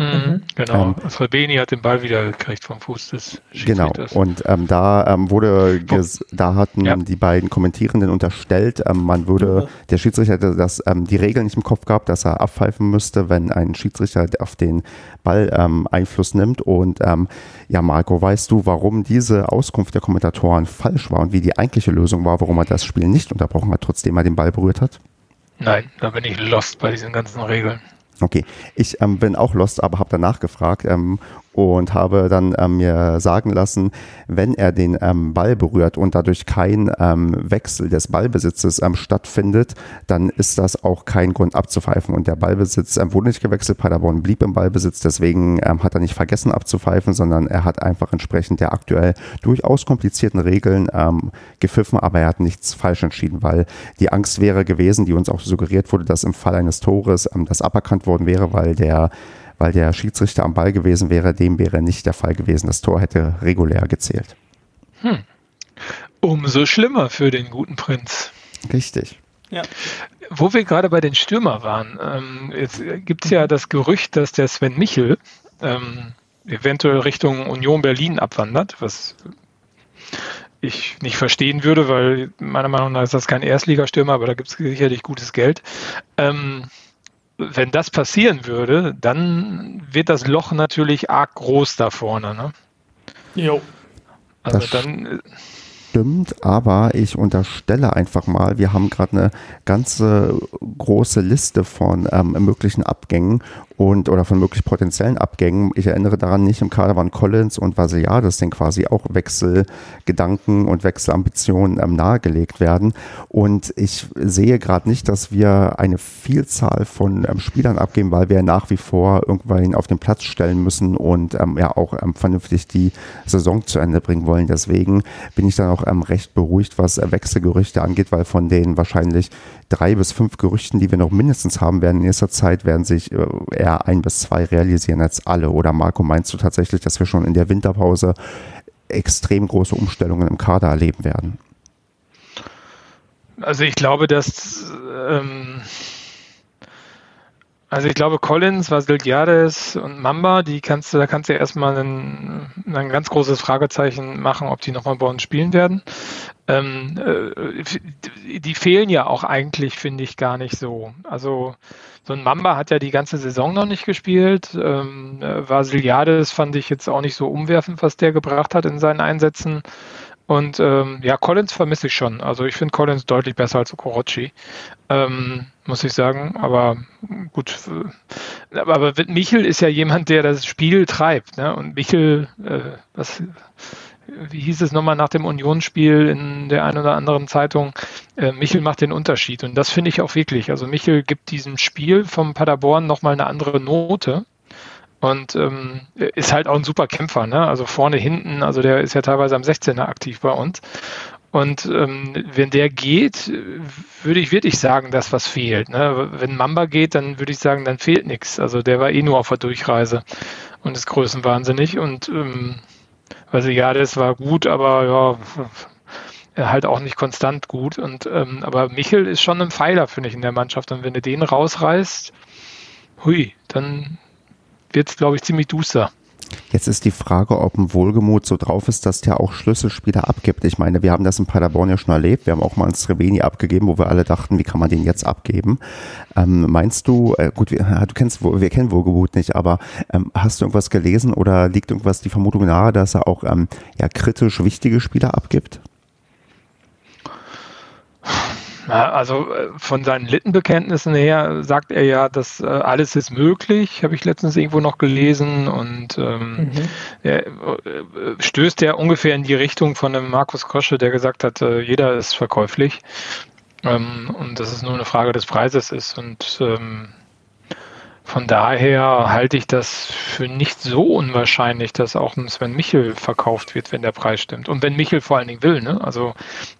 Mhm, genau. Ähm, also Beni hat den Ball wieder gekriegt vom Fuß des Schiedsrichters. Genau. Und ähm, da ähm, wurde, da hatten ja. die beiden Kommentierenden unterstellt, ähm, man würde, der Schiedsrichter hätte das, ähm, die Regel nicht im Kopf gehabt, dass er abpfeifen müsste, wenn ein Schiedsrichter auf den Ball ähm, Einfluss nimmt. Und ja, Marco, weißt du, warum diese Auskunft der Kommentatoren falsch war und wie die eigentliche Lösung war, warum er das Spiel nicht unterbrochen hat, trotzdem er den Ball berührt hat? Nein, da bin ich lost bei diesen ganzen Regeln. Okay, ich ähm, bin auch lost, aber habe danach gefragt ähm, und habe dann ähm, mir sagen lassen, wenn er den ähm, Ball berührt und dadurch kein ähm, Wechsel des Ballbesitzes ähm, stattfindet, dann ist das auch kein Grund abzupfeifen. Und der Ballbesitz ähm, wurde nicht gewechselt, Paderborn blieb im Ballbesitz, deswegen ähm, hat er nicht vergessen abzupfeifen, sondern er hat einfach entsprechend der aktuell durchaus komplizierten Regeln ähm, gepfiffen, aber er hat nichts falsch entschieden, weil die Angst wäre gewesen, die uns auch suggeriert wurde, dass im Fall eines Tores ähm, das aberkannt worden wäre, weil der weil der Schiedsrichter am Ball gewesen wäre, dem wäre nicht der Fall gewesen. Das Tor hätte regulär gezählt. Hm. Umso schlimmer für den guten Prinz. Richtig. Ja. Wo wir gerade bei den Stürmer waren, ähm, jetzt gibt es ja das Gerücht, dass der Sven Michel ähm, eventuell Richtung Union Berlin abwandert, was ich nicht verstehen würde, weil meiner Meinung nach ist das kein Erstligastürmer, aber da gibt es sicherlich gutes Geld. Ähm, wenn das passieren würde, dann wird das Loch natürlich arg groß da vorne. Ne? Jo. Also das dann stimmt, aber ich unterstelle einfach mal, wir haben gerade eine ganze große Liste von ähm, möglichen Abgängen und oder von möglich potenziellen Abgängen. Ich erinnere daran, nicht im Kader waren Collins und Vasiliades, den quasi auch Wechselgedanken und Wechselambitionen ähm, nahegelegt werden. Und ich sehe gerade nicht, dass wir eine Vielzahl von ähm, Spielern abgeben, weil wir nach wie vor irgendwann auf den Platz stellen müssen und ähm, ja auch ähm, vernünftig die Saison zu Ende bringen wollen. Deswegen bin ich dann auch ähm, recht beruhigt, was äh, Wechselgerüchte angeht, weil von den wahrscheinlich drei bis fünf Gerüchten, die wir noch mindestens haben werden in nächster Zeit, werden sich äh, eher ein bis zwei realisieren als alle. Oder Marco, meinst du tatsächlich, dass wir schon in der Winterpause extrem große Umstellungen im Kader erleben werden? Also ich glaube, dass ähm, also ich glaube Collins, Vasiliades und Mamba, die kannst du, da kannst du erstmal ein, ein ganz großes Fragezeichen machen, ob die nochmal bei uns spielen werden. Ähm, äh, die fehlen ja auch eigentlich, finde ich, gar nicht so. Also so ein Mamba hat ja die ganze Saison noch nicht gespielt. Ähm, äh, Vasiliades fand ich jetzt auch nicht so umwerfend, was der gebracht hat in seinen Einsätzen. Und ähm, ja, Collins vermisse ich schon. Also ich finde Collins deutlich besser als Okorochi, ähm, muss ich sagen. Aber gut. Aber Michel ist ja jemand, der das Spiel treibt. Ne? Und Michel, äh, was wie hieß es nochmal nach dem Unionsspiel in der einen oder anderen Zeitung, äh, Michel macht den Unterschied. Und das finde ich auch wirklich. Also Michel gibt diesem Spiel vom Paderborn nochmal eine andere Note. Und ähm, ist halt auch ein super Kämpfer, ne? Also vorne, hinten, also der ist ja teilweise am 16er aktiv bei uns. Und ähm, wenn der geht, würde ich wirklich sagen, dass was fehlt. Ne? Wenn Mamba geht, dann würde ich sagen, dann fehlt nichts. Also der war eh nur auf der Durchreise und ist größenwahnsinnig. Und ähm, also ja, das war gut, aber ja, halt auch nicht konstant gut. Und ähm, aber Michel ist schon ein Pfeiler, finde ich, in der Mannschaft. Und wenn du den rausreißt, hui, dann wird es, glaube ich, ziemlich duster. Jetzt ist die Frage, ob ein Wohlgemut so drauf ist, dass der auch Schlüsselspieler abgibt. Ich meine, wir haben das in Paderborn ja schon erlebt. Wir haben auch mal einen Sreveni abgegeben, wo wir alle dachten, wie kann man den jetzt abgeben? Ähm, meinst du, äh, gut, wir, du kennst, wir kennen Wohlgemut nicht, aber ähm, hast du irgendwas gelesen oder liegt irgendwas die Vermutung nahe, dass er auch ähm, ja, kritisch wichtige Spieler abgibt? Also äh, von seinen Littenbekenntnissen her sagt er ja, dass äh, alles ist möglich, habe ich letztens irgendwo noch gelesen und ähm, mhm. er, äh, stößt ja ungefähr in die Richtung von dem Markus Kosche, der gesagt hat, jeder ist verkäuflich ähm, und dass es nur eine Frage des Preises ist und ähm, von daher halte ich das für nicht so unwahrscheinlich, dass auch ein Sven Michel verkauft wird, wenn der Preis stimmt. Und wenn Michel vor allen Dingen will, ne? Also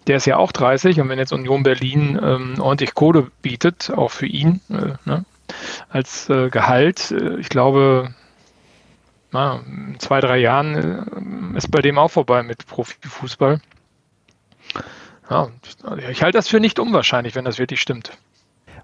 der ist ja auch 30 und wenn jetzt Union Berlin ähm, ordentlich Kohle bietet, auch für ihn, äh, ne? als äh, Gehalt, äh, ich glaube, na, in zwei, drei Jahren äh, ist bei dem auch vorbei mit Profifußball. Ja, ich halte das für nicht unwahrscheinlich, wenn das wirklich stimmt.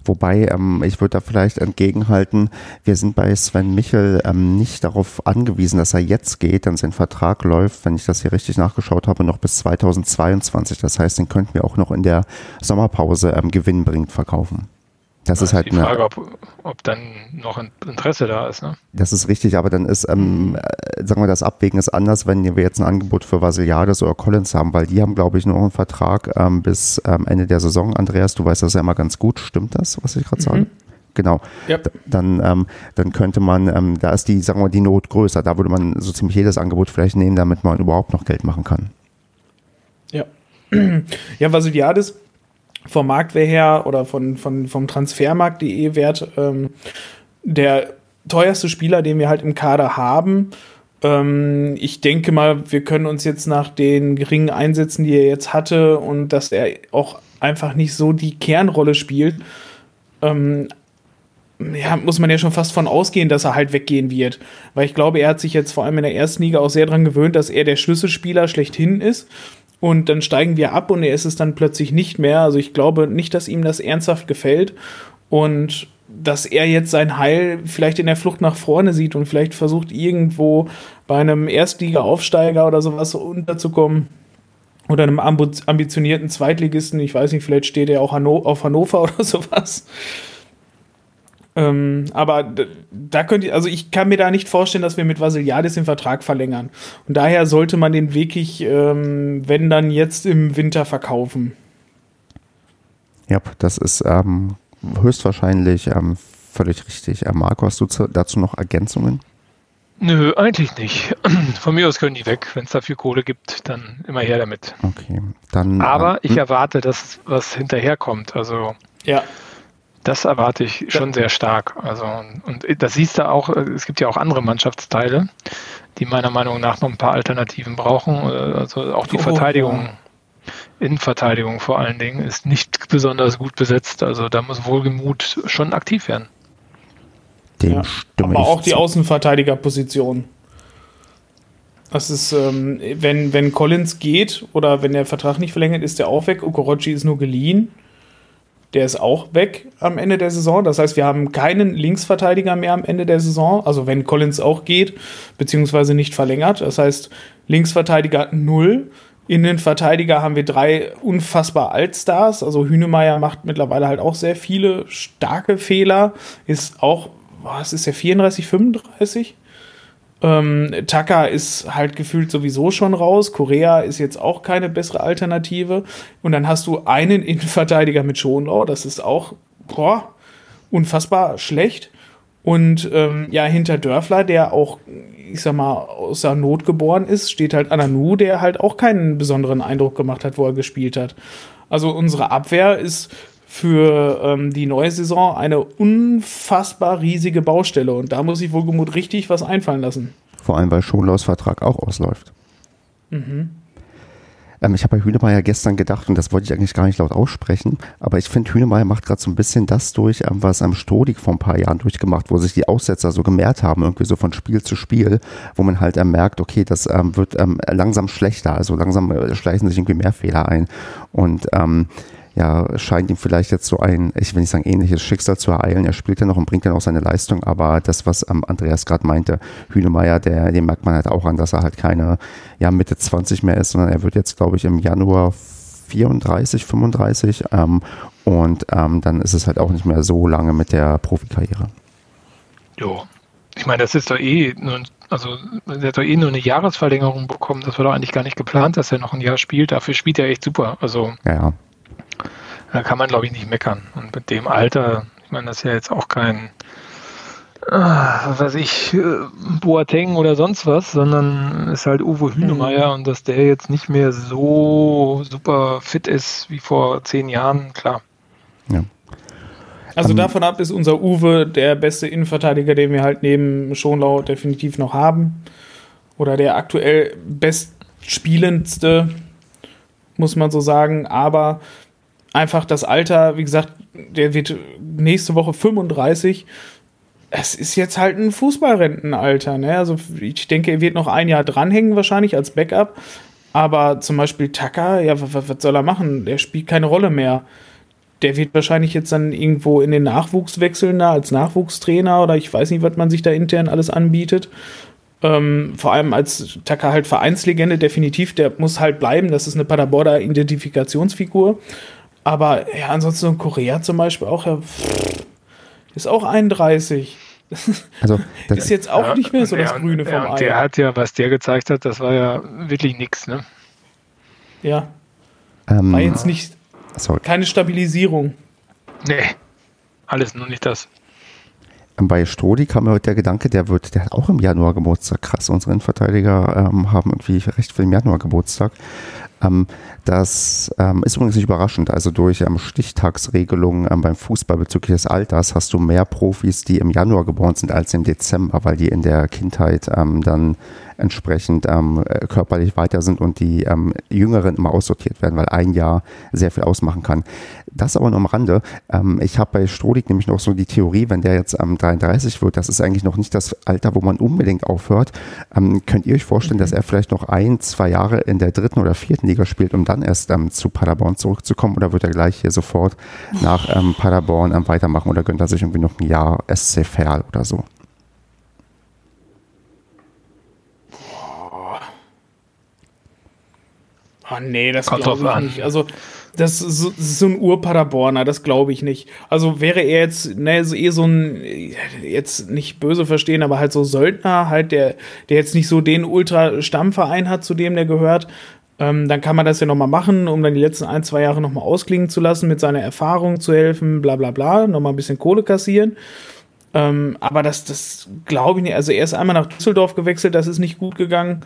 Wobei, ähm, ich würde da vielleicht entgegenhalten, wir sind bei Sven Michel ähm, nicht darauf angewiesen, dass er jetzt geht, denn sein Vertrag läuft, wenn ich das hier richtig nachgeschaut habe, noch bis 2022. Das heißt, den könnten wir auch noch in der Sommerpause ähm, gewinnbringend verkaufen. Das ist halt die Frage, ob, ob dann noch ein Interesse da ist. Ne? Das ist richtig, aber dann ist, ähm, äh, sagen wir, das Abwägen ist anders, wenn wir jetzt ein Angebot für Vasiliades oder Collins haben, weil die haben, glaube ich, noch einen Vertrag ähm, bis ähm, Ende der Saison. Andreas, du weißt das ja immer ganz gut. Stimmt das, was ich gerade sage? Mhm. Genau. Yep. Dann, ähm, dann könnte man, ähm, da ist die, sagen wir, die Not größer. Da würde man so ziemlich jedes Angebot vielleicht nehmen, damit man überhaupt noch Geld machen kann. Ja. [clears throat] Ja, Vasiliades vom Marktwert her oder von, von, vom Transfermarkt.de Wert ähm, der teuerste Spieler, den wir halt im Kader haben. Ähm, ich denke mal, wir können uns jetzt nach den geringen Einsätzen, die er jetzt hatte und dass er auch einfach nicht so die Kernrolle spielt, ähm, ja, muss man ja schon fast von ausgehen, dass er halt weggehen wird. Weil ich glaube, er hat sich jetzt vor allem in der ersten Liga auch sehr daran gewöhnt, dass er der Schlüsselspieler schlechthin ist und dann steigen wir ab und er ist es dann plötzlich nicht mehr. Also ich glaube nicht, dass ihm das ernsthaft gefällt und dass er jetzt sein Heil vielleicht in der Flucht nach vorne sieht und vielleicht versucht irgendwo bei einem Erstliga-Aufsteiger oder sowas unterzukommen oder einem ambitionierten Zweitligisten. Ich weiß nicht, vielleicht steht er auch auf Hannover [laughs] oder sowas. Ähm, aber da könnte ich, also ich kann mir da nicht vorstellen, dass wir mit Vasiliadis den Vertrag verlängern. Und daher sollte man den wirklich, ähm, wenn dann jetzt im Winter verkaufen. Ja, das ist ähm, höchstwahrscheinlich ähm, völlig richtig. Äh, Marco, hast du dazu noch Ergänzungen? Nö, eigentlich nicht. [clears throat] Von mir aus können die weg. Wenn es dafür Kohle gibt, dann immer her damit. Okay, dann. Aber äh, ich erwarte, dass was hinterherkommt. Also. Ja. Das erwarte ich schon sehr stark. Also, und das siehst du auch, es gibt ja auch andere Mannschaftsteile, die meiner Meinung nach noch ein paar Alternativen brauchen. Also auch die oh, Verteidigung, ja. Innenverteidigung vor allen Dingen, ist nicht besonders gut besetzt. Also da muss Wohlgemut schon aktiv werden. Dem ja, aber auch die Außenverteidigerposition. Das ist, ähm, wenn, wenn Collins geht oder wenn der Vertrag nicht verlängert, ist der auch weg. Okorochi ist nur geliehen der ist auch weg am Ende der Saison. Das heißt, wir haben keinen Linksverteidiger mehr am Ende der Saison. Also wenn Collins auch geht, beziehungsweise nicht verlängert. Das heißt, Linksverteidiger null. Innenverteidiger haben wir drei unfassbar Altstars. Also Hünemeyer macht mittlerweile halt auch sehr viele starke Fehler. Ist auch, was ist der 34, 35? Ähm, Taka ist halt gefühlt sowieso schon raus. Korea ist jetzt auch keine bessere Alternative. Und dann hast du einen [laughs] Innenverteidiger mit Schonlau. Das ist auch boah, unfassbar schlecht. Und ähm, ja, hinter Dörfler, der auch, ich sag mal, aus der Not geboren ist, steht halt Ananu, der halt auch keinen besonderen Eindruck gemacht hat, wo er gespielt hat. Also unsere Abwehr ist für ähm, die neue Saison eine unfassbar riesige Baustelle. Und da muss ich wohlgemut richtig was einfallen lassen. Vor allem, weil Schonlaus Vertrag auch ausläuft. Mhm. Ähm, ich habe bei Hünemeyer gestern gedacht, und das wollte ich eigentlich gar nicht laut aussprechen, aber ich finde, Hünemeyer macht gerade so ein bisschen das durch, ähm, was am Stodik vor ein paar Jahren durchgemacht, wo sich die Aussetzer so gemehrt haben, irgendwie so von Spiel zu Spiel, wo man halt ähm, merkt, okay, das ähm, wird ähm, langsam schlechter, also langsam äh, schleichen sich irgendwie mehr Fehler ein. Und ähm, ja, scheint ihm vielleicht jetzt so ein, ich will nicht sagen ähnliches Schicksal zu ereilen. Er spielt ja noch und bringt ja noch seine Leistung, aber das, was ähm, Andreas gerade meinte, Hühnemeier, der, den merkt man halt auch an, dass er halt keine, ja, Mitte 20 mehr ist, sondern er wird jetzt, glaube ich, im Januar 34, 35 ähm, und ähm, dann ist es halt auch nicht mehr so lange mit der Profikarriere. Jo, ich meine, das ist doch eh nur, also er hat doch eh nur eine Jahresverlängerung bekommen. Das war doch eigentlich gar nicht geplant, dass er noch ein Jahr spielt. Dafür spielt er echt super. Also ja, ja. Da kann man, glaube ich, nicht meckern. Und mit dem Alter, ich meine, das ist ja jetzt auch kein, äh, was weiß ich, äh, Boateng oder sonst was, sondern ist halt Uwe Hünemeyer mhm. und dass der jetzt nicht mehr so super fit ist wie vor zehn Jahren, klar. Ja. Also um, davon ab ist unser Uwe der beste Innenverteidiger, den wir halt neben Schonlau definitiv noch haben. Oder der aktuell bestspielendste, muss man so sagen. Aber einfach das Alter, wie gesagt, der wird nächste Woche 35. Es ist jetzt halt ein Fußballrentenalter. Ne? Also ich denke, er wird noch ein Jahr dranhängen wahrscheinlich als Backup. Aber zum Beispiel Tucker, ja, was, soll er machen? Der spielt keine Rolle mehr. der wird wahrscheinlich jetzt dann irgendwo in den Nachwuchs wechseln, da als Nachwuchstrainer oder ich weiß nicht, was man sich da intern alles anbietet. Ähm, vor allem als Taka halt Vereinslegende, definitiv, der muss halt bleiben. Das ist eine Paderborner Identifikationsfigur. Aber ja, ansonsten in Korea zum Beispiel auch, ja, ist auch 31. Also, [laughs] ist jetzt auch ja, nicht mehr so das ja, Grüne vom ja, Ei. Der hat ja, was der gezeigt hat, das war ja wirklich nichts, ne? Ja, ähm, war jetzt nicht, sorry. keine Stabilisierung. Nee, alles nur nicht das. Bei Strodi kam mir heute der Gedanke, der wird, der hat auch im Januar Geburtstag. Krass, unsere Innenverteidiger ähm, haben irgendwie recht viel im Januar Geburtstag. Ähm, das ähm, ist übrigens nicht überraschend. Also durch ähm, Stichtagsregelungen ähm, beim Fußball bezüglich des Alters hast du mehr Profis, die im Januar geboren sind, als im Dezember, weil die in der Kindheit ähm, dann entsprechend ähm, äh, körperlich weiter sind und die ähm, Jüngeren immer aussortiert werden, weil ein Jahr sehr viel ausmachen kann. Das aber nur am Rande. Ähm, ich habe bei Strodig nämlich noch so die Theorie, wenn der jetzt ähm, 33 wird, das ist eigentlich noch nicht das Alter, wo man unbedingt aufhört. Ähm, könnt ihr euch vorstellen, dass er vielleicht noch ein, zwei Jahre in der dritten oder vierten Liga spielt, um dann erst ähm, zu Paderborn zurückzukommen? Oder wird er gleich hier sofort nach ähm, Paderborn weitermachen oder gönnt er sich irgendwie noch ein Jahr SC Verl oder so? Ah, nee, das glaube ich an. nicht. Also, das ist so, das ist so ein Ur-Paderborner, das glaube ich nicht. Also wäre er jetzt, ne, so eh so ein, jetzt nicht böse verstehen, aber halt so Söldner, halt, der, der jetzt nicht so den Ultra-Stammverein hat, zu dem der gehört, ähm, dann kann man das ja nochmal machen, um dann die letzten ein, zwei Jahre nochmal ausklingen zu lassen, mit seiner Erfahrung zu helfen, bla bla bla, nochmal ein bisschen Kohle kassieren. Ähm, aber das, das glaube ich nicht. Also er ist einmal nach Düsseldorf gewechselt, das ist nicht gut gegangen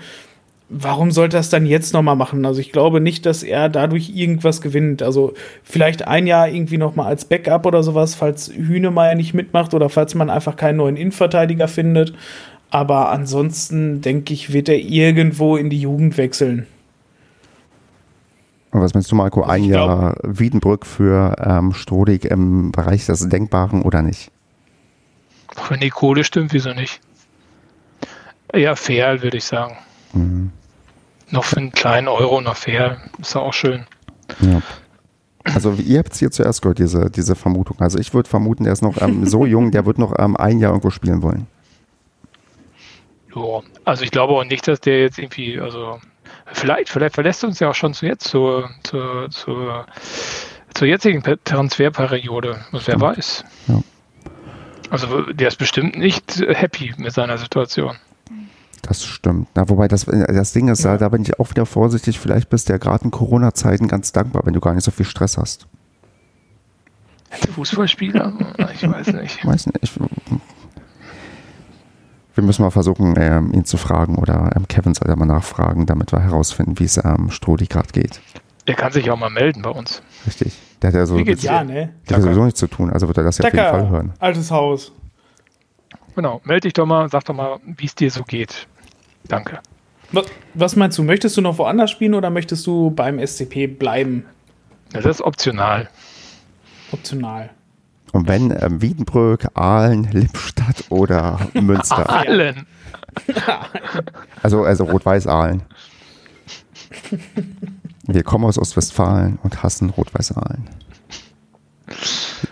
warum sollte er es dann jetzt nochmal machen? Also ich glaube nicht, dass er dadurch irgendwas gewinnt. Also vielleicht ein Jahr irgendwie nochmal als Backup oder sowas, falls Hühnemeier nicht mitmacht oder falls man einfach keinen neuen Innenverteidiger findet. Aber ansonsten denke ich, wird er irgendwo in die Jugend wechseln. Und was meinst du, Marco? Ein ich Jahr Wiedenbrück für ähm, Strodig im Bereich des Denkbaren oder nicht? Wenn die Kohle stimmt, wieso nicht? Ja, fair, würde ich sagen. Mhm. Noch für einen kleinen Euro noch fair, ist ja auch schön. Ja. Also ihr habt es hier zuerst gehört, diese, diese Vermutung. Also ich würde vermuten, der ist noch ähm, so jung, der wird noch ähm, ein Jahr irgendwo spielen wollen. Ja, also ich glaube auch nicht, dass der jetzt irgendwie, also vielleicht, vielleicht verlässt er uns ja auch schon zu jetzt, zur, zur, zur, zur jetzigen Per- Transferperiode. Was wer weiß. Ja. Also der ist bestimmt nicht happy mit seiner Situation. Das stimmt. Na, wobei das, das Ding ist, da, da bin ich auch wieder vorsichtig. Vielleicht bist du ja gerade in Corona-Zeiten ganz dankbar, wenn du gar nicht so viel Stress hast. Fußballspieler? Ich weiß nicht. [laughs] Weiß nicht. Ich, wir müssen mal versuchen, ähm, ihn zu fragen oder ähm, Kevin soll ja mal nachfragen, damit wir herausfinden, wie es ähm, Strodi gerade geht. Der kann sich auch mal melden bei uns. Richtig. Der hat ja, so, Wie geht's der Ja, ne? hat sowieso nichts zu tun, also wird er das ja auf jeden Fall hören. altes Haus. Genau, melde dich doch mal, sag doch mal, wie es dir so geht. Danke. Was, meinst du, möchtest du noch woanders spielen oder möchtest du beim SCP bleiben? Das ist optional. Optional. Und wenn ähm, Wiedenbrück, Aalen, Lippstadt oder [laughs] Münster, Allen. [laughs] also, also Rot-Weiß-Aalen. Wir kommen aus Ostwestfalen und hassen Rot-Weiß-Aalen.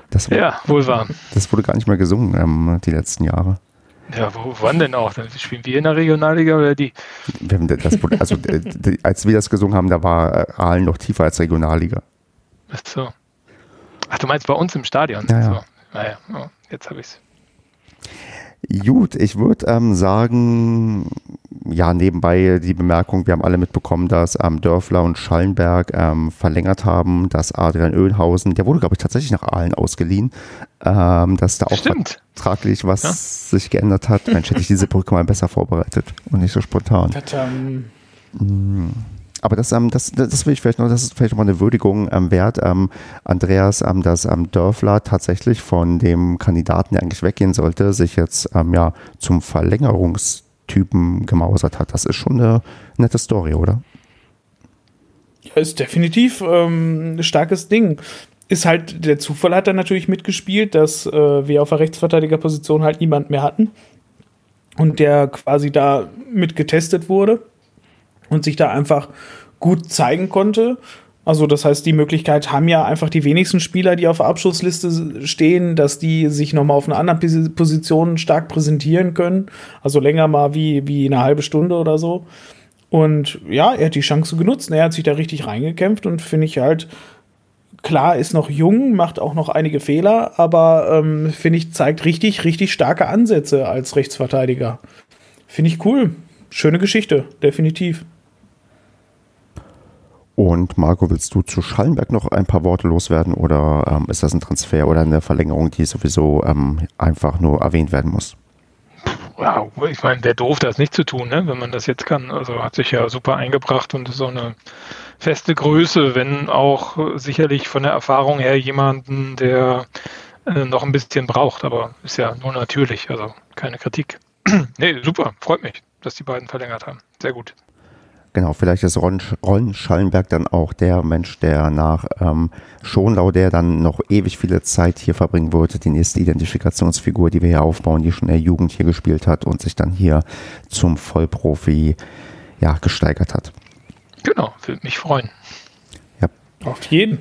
Das, Ja, wohl wahr. das wurde gar nicht mehr gesungen ähm, die letzten Jahre. Ja, wo wann denn auch? Dann spielen wir in der Regionalliga oder die? Das also, äh, als wir das gesungen haben, da war äh, Aalen noch tiefer als Regionalliga. Ach so. Ach, du meinst bei uns im Stadion? Ja, ja. So. Naja, oh, jetzt habe ich's. Gut, ich würde ähm, sagen, ja, nebenbei die Bemerkung, wir haben alle mitbekommen, dass ähm, Dörfler und Schallenberg ähm, verlängert haben, dass Adrian Oehlhausen, der wurde, glaube ich, tatsächlich nach Aalen ausgeliehen, ähm, dass da auch Stimmt. vertraglich was Ja. sich geändert hat. Mensch, hätte ich diese [laughs] Brücke mal besser vorbereitet und nicht so spontan. Das, ähm, Aber das, ähm, das, das will ich vielleicht noch, das ist vielleicht noch mal eine Würdigung ähm, wert, ähm, Andreas, ähm, dass ähm, Dörfler tatsächlich von dem Kandidaten, der eigentlich weggehen sollte, sich jetzt ähm, ja zum Verlängerungstypen gemausert hat. Das ist schon eine nette Story, oder? Ja, ist definitiv ähm, ein starkes Ding. Ist halt, der Zufall hat da natürlich mitgespielt, dass äh, wir auf der Rechtsverteidigerposition halt niemand mehr hatten. Und der quasi da mit getestet wurde und sich da einfach gut zeigen konnte. Also das heißt, die Möglichkeit haben ja einfach die wenigsten Spieler, die auf der Abschlussliste stehen, dass die sich nochmal auf einer anderen Position stark präsentieren können. Also länger mal wie, wie eine halbe Stunde oder so. Und ja, er hat die Chance genutzt. Er hat sich da richtig reingekämpft und finde ich halt, klar, ist noch jung, macht auch noch einige Fehler, aber ähm, finde ich, zeigt richtig, richtig starke Ansätze als Rechtsverteidiger. Finde ich cool. Schöne Geschichte, definitiv. Und Marco, willst du zu Schallenberg noch ein paar Worte loswerden oder ähm, ist das ein Transfer oder eine Verlängerung, die sowieso ähm, einfach nur erwähnt werden muss? Ja, ich meine, wäre doof, das nicht zu tun, ne? wenn man das jetzt kann. Also hat sich ja super eingebracht und ist so eine feste Größe, wenn auch sicherlich von der Erfahrung her jemanden, der äh, noch ein bisschen braucht, aber ist ja nur natürlich, also keine Kritik. [clears throat] nee, super, freut mich, dass die beiden verlängert haben. Sehr gut. Genau, vielleicht ist Ron, Ron Schallenberg dann auch der Mensch, der nach ähm, Schonlau, der dann noch ewig viele Zeit hier verbringen würde, die nächste Identifikationsfigur, die wir hier aufbauen, die schon in der Jugend hier gespielt hat und sich dann hier zum Vollprofi ja, gesteigert hat. Genau, würde mich freuen. Ja. Auf jeden.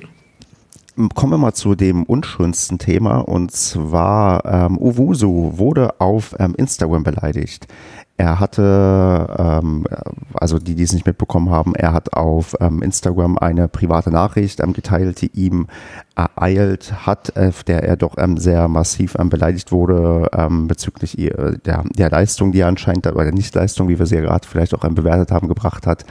Kommen wir mal zu dem unschönsten Thema und zwar ähm, Uwusu wurde auf ähm, Instagram beleidigt. Er hatte, ähm, also die, die es nicht mitbekommen haben, er hat auf ähm, Instagram eine private Nachricht ähm, geteilt, die ihm ereilt hat, äh, der er doch ähm, sehr massiv ähm, beleidigt wurde ähm, bezüglich ihr, der, der Leistung, die er anscheinend, oder der Nichtleistung, wie wir sie ja gerade vielleicht auch bewertet haben, gebracht hat.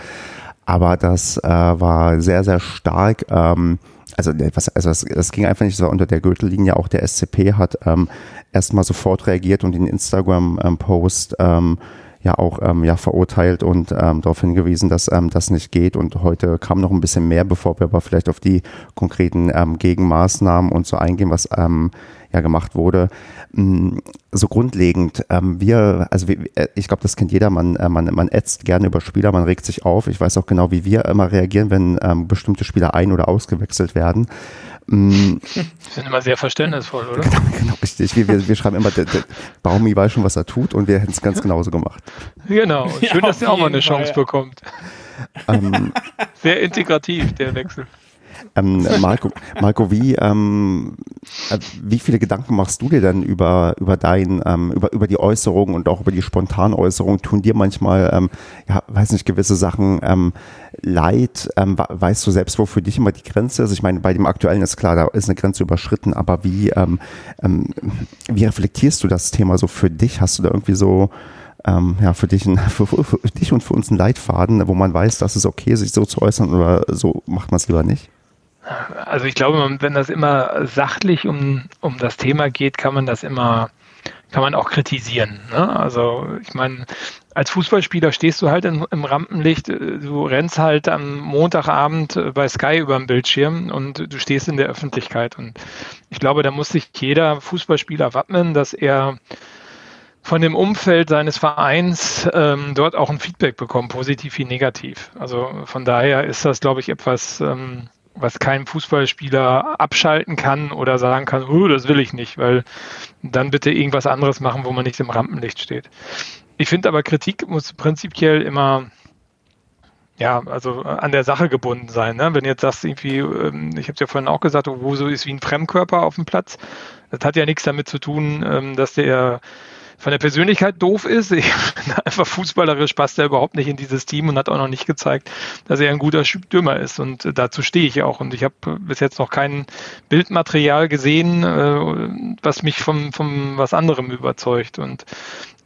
Aber das äh, war sehr, sehr stark. Also, was, also es ging einfach nicht so unter der Gürtellinie. Auch der SCP hat ähm, erstmal sofort reagiert und den Instagram-Post ähm, ja auch ähm, ja, verurteilt und ähm, darauf hingewiesen, dass ähm, das nicht geht. Und heute kam noch ein bisschen mehr, bevor wir aber vielleicht auf die konkreten ähm, Gegenmaßnahmen und so eingehen, was ähm, ja gemacht wurde. Mm, so grundlegend, ähm, wir, also wir, äh, ich glaube, das kennt jeder, man, äh, man, man ätzt gerne über Spieler, man regt sich auf. Ich weiß auch genau, wie wir immer reagieren, wenn ähm, bestimmte Spieler ein- oder ausgewechselt werden. Mm. sind immer sehr verständnisvoll, oder? Genau, genau richtig. Wir, wir, wir schreiben immer, der, der Baumi weiß schon, was er tut und wir hätten es ganz genauso gemacht. Genau. Schön, ja, dass er auch mal eine Chance Fall, ja. bekommt. Ähm, [laughs] sehr integrativ, der Wechsel. Ähm, Marco, Marco, wie, ähm, äh, wie viele Gedanken machst du dir denn über, über dein, ähm, über, über die Äußerungen und auch über die spontanen Äußerungen? Tun dir manchmal, ähm, ja, weiß nicht, gewisse Sachen ähm, leid? Ähm, weißt du selbst, wo für dich immer die Grenze ist? Ich meine, bei dem aktuellen ist klar, da ist eine Grenze überschritten, aber wie, ähm, ähm, wie reflektierst du das Thema so für dich? Hast du da irgendwie so, ähm, ja, für dich, ein, [laughs] für, für, dich und für uns einen Leitfaden, wo man weiß, dass es okay, ist, sich so zu äußern oder so macht man es lieber nicht? Also ich glaube, wenn das immer sachlich um, um das Thema geht, kann man das immer, kann man auch kritisieren. Ne? Also ich meine, als Fußballspieler stehst du halt in, im Rampenlicht, du rennst halt am Montagabend bei Sky über dem Bildschirm und du stehst in der Öffentlichkeit. Und ich glaube, da muss sich jeder Fußballspieler wappnen, dass er von dem Umfeld seines Vereins ähm, dort auch ein Feedback bekommt, positiv wie negativ. Also von daher ist das, glaube ich, etwas, ähm, was kein Fußballspieler abschalten kann oder sagen kann, oh, das will ich nicht, weil dann bitte irgendwas anderes machen, wo man nicht im Rampenlicht steht. Ich finde aber, Kritik muss prinzipiell immer ja, also an der Sache gebunden sein. Ne? Wenn jetzt sagst, irgendwie, ähm, ich habe es ja vorhin auch gesagt, wo so ist wie ein Fremdkörper auf dem Platz, das hat ja nichts damit zu tun, ähm, dass der von der Persönlichkeit doof ist. [laughs] Einfach fußballerisch passt er überhaupt nicht in dieses Team und hat auch noch nicht gezeigt, dass er ein guter Stürmer ist. Und dazu stehe ich auch. Und ich habe bis jetzt noch kein Bildmaterial gesehen, äh, was mich vom, vom was anderem überzeugt. Und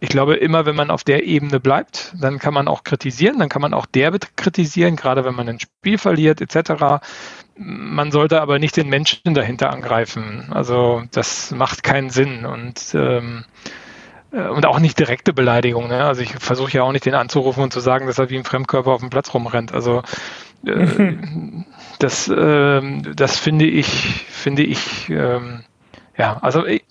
ich glaube, immer wenn man auf der Ebene bleibt, dann kann man auch kritisieren, dann kann man auch derbe kritisieren, gerade wenn man ein Spiel verliert, etc. Man sollte aber nicht den Menschen dahinter angreifen. Also das macht keinen Sinn. Und ähm, äh, und auch nicht direkte Beleidigung. Ne? Also ich versuche ja auch nicht den anzurufen und zu sagen, dass er wie ein Fremdkörper auf dem Platz rumrennt. Also äh, [laughs] das, äh, das finde ich, finde ich, ähm, ja, also ich,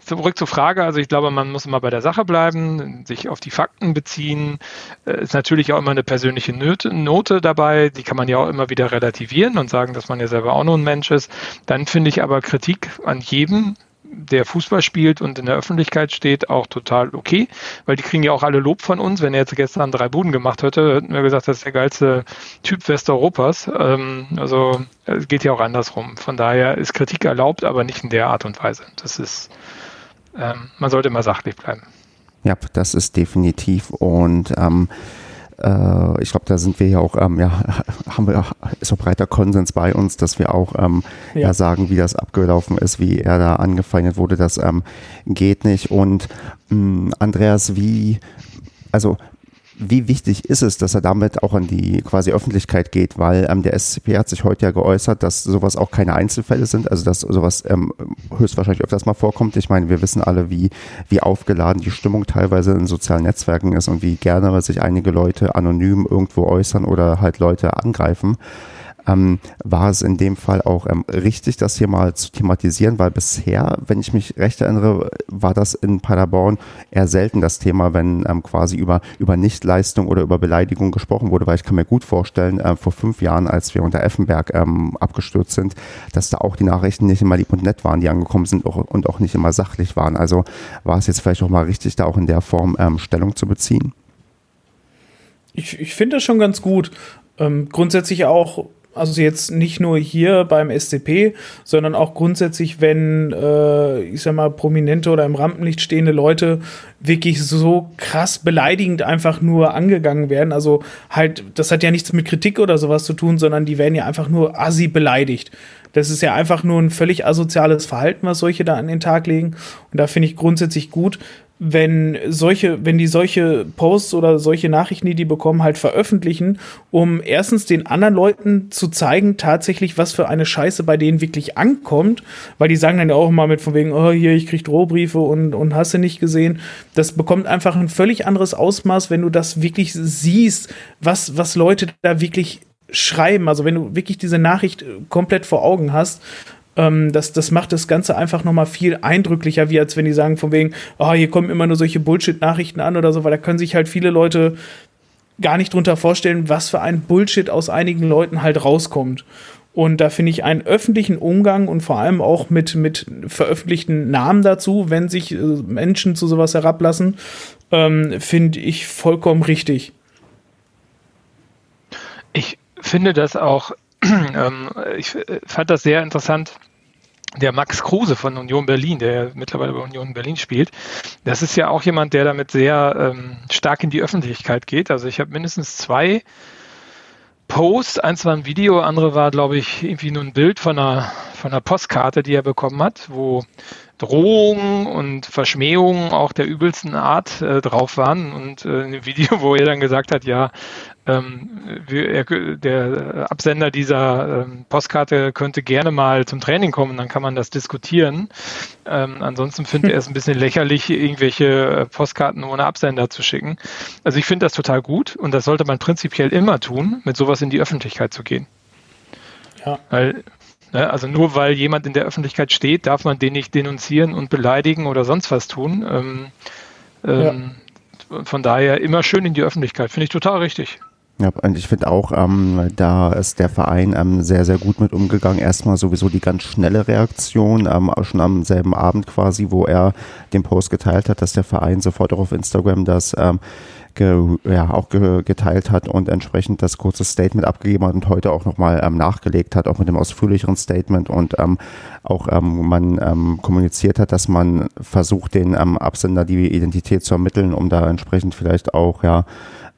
zurück zur Frage. Also ich glaube, man muss immer bei der Sache bleiben, sich auf die Fakten beziehen. Äh, ist natürlich auch immer eine persönliche Note, Note dabei. Die kann man ja auch immer wieder relativieren und sagen, dass man ja selber auch nur ein Mensch ist. Dann finde ich aber Kritik an jedem der Fußball spielt und in der Öffentlichkeit steht, auch total okay, weil die kriegen ja auch alle Lob von uns. Wenn er jetzt gestern drei Buden gemacht hätte, hätten wir gesagt, das ist der geilste Typ Westeuropas. Ähm, also es geht ja auch andersrum. Von daher ist Kritik erlaubt, aber nicht in der Art und Weise. Das ist, ähm, man sollte immer sachlich bleiben. Ja, das ist definitiv und ähm, äh, ich glaube, da sind wir ja auch, ähm, ja, [laughs] haben wir, ist auch breiter Konsens bei uns, dass wir auch ähm, ja. ja. sagen, wie das abgelaufen ist, wie er da angefeindet wurde, das ähm, geht nicht. Und mh, mm, Andreas, wie, also wie wichtig ist es, dass er damit auch an die quasi Öffentlichkeit geht, weil ähm, der SCP hat sich heute ja geäußert, dass sowas auch keine Einzelfälle sind, also dass sowas ähm, höchstwahrscheinlich öfters mal vorkommt. Ich meine, wir wissen alle, wie, wie aufgeladen die Stimmung teilweise in sozialen Netzwerken ist und wie gerne sich einige Leute anonym irgendwo äußern oder halt Leute angreifen ähm, war es in dem Fall auch ähm, richtig, das hier mal zu thematisieren, weil bisher, wenn ich mich recht erinnere, war das in Paderborn eher selten das Thema, wenn ähm, quasi über, über Nichtleistung oder über Beleidigung gesprochen wurde, weil ich kann mir gut vorstellen, äh, vor fünf Jahren, als wir unter Effenberg ähm, abgestürzt sind, dass da auch die Nachrichten nicht immer lieb und nett waren, die angekommen sind auch, und auch nicht immer sachlich waren. Also war es jetzt vielleicht auch mal richtig, da auch in der Form ähm, Stellung zu beziehen? Ich, ich finde das schon ganz gut. Ähm, grundsätzlich auch also jetzt nicht nur hier beim SCP, sondern auch grundsätzlich, wenn, äh, ich sag mal, prominente oder im Rampenlicht stehende Leute wirklich so krass beleidigend einfach nur angegangen werden. Also halt, das hat ja nichts mit Kritik oder sowas zu tun, sondern die werden ja einfach nur assi beleidigt. Das ist ja einfach nur ein völlig asoziales Verhalten, was solche da an den Tag legen. Und da finde ich grundsätzlich gut, wenn solche, wenn die solche Posts oder solche Nachrichten, die die bekommen, halt veröffentlichen, um erstens den anderen Leuten zu zeigen, tatsächlich, was für eine Scheiße bei denen wirklich ankommt, weil die sagen dann ja auch immer mit von wegen, oh, hier, ich krieg Drohbriefe und, und hast du nicht gesehen. Das bekommt einfach ein völlig anderes Ausmaß, wenn du das wirklich siehst, was, was Leute da wirklich schreiben. Also wenn du wirklich diese Nachricht komplett vor Augen hast ähm, das, das macht das Ganze einfach nochmal viel eindrücklicher, wie als wenn die sagen, von wegen, oh, hier kommen immer nur solche Bullshit-Nachrichten an oder so, weil da können sich halt viele Leute gar nicht drunter vorstellen, was für ein Bullshit aus einigen Leuten halt rauskommt. Und da finde ich einen öffentlichen Umgang und vor allem auch mit, mit veröffentlichten Namen dazu, wenn sich äh, Menschen zu sowas herablassen, ähm, finde ich vollkommen richtig. Ich finde das auch [clears throat] ähm, ich äh, fand das sehr interessant. Der Max Kruse von Union Berlin, der mittlerweile bei Union Berlin spielt, das ist ja auch jemand, der damit sehr ähm, stark in die Öffentlichkeit geht. Also ich habe mindestens zwei Posts, eins war ein Video, andere war, glaube ich, irgendwie nur ein Bild von einer, von einer Postkarte, die er bekommen hat, wo Drohungen und Verschmähungen auch der übelsten Art äh, drauf waren und äh, ein Video, wo er dann gesagt hat, ja, ähm, wir, der Absender dieser ähm, Postkarte könnte gerne mal zum Training kommen, dann kann man das diskutieren. Ähm, ansonsten findet er es ein bisschen lächerlich, irgendwelche äh, Postkarten ohne Absender zu schicken. Also ich finde das total gut und das sollte man prinzipiell immer tun, mit sowas in die Öffentlichkeit zu gehen. Ja. Weil? Also nur weil jemand in der Öffentlichkeit steht, darf man den nicht denunzieren und beleidigen oder sonst was tun. Ähm, ähm, ja. Von daher immer schön in die Öffentlichkeit. Finde ich total richtig. Ja, und ich finde auch, ähm, da ist der Verein ähm, sehr, sehr gut mit umgegangen. Erstmal sowieso die ganz schnelle Reaktion, ähm, schon am selben Abend quasi, wo er den Post geteilt hat, dass der Verein sofort auch auf Instagram das ähm, ge, ja, auch ge, geteilt hat und entsprechend das kurze Statement abgegeben hat und heute auch nochmal ähm, nachgelegt hat, auch mit dem ausführlicheren Statement und ähm, auch ähm, man ähm, kommuniziert hat, dass man versucht, den ähm, Absender die Identität zu ermitteln, um da entsprechend vielleicht auch ja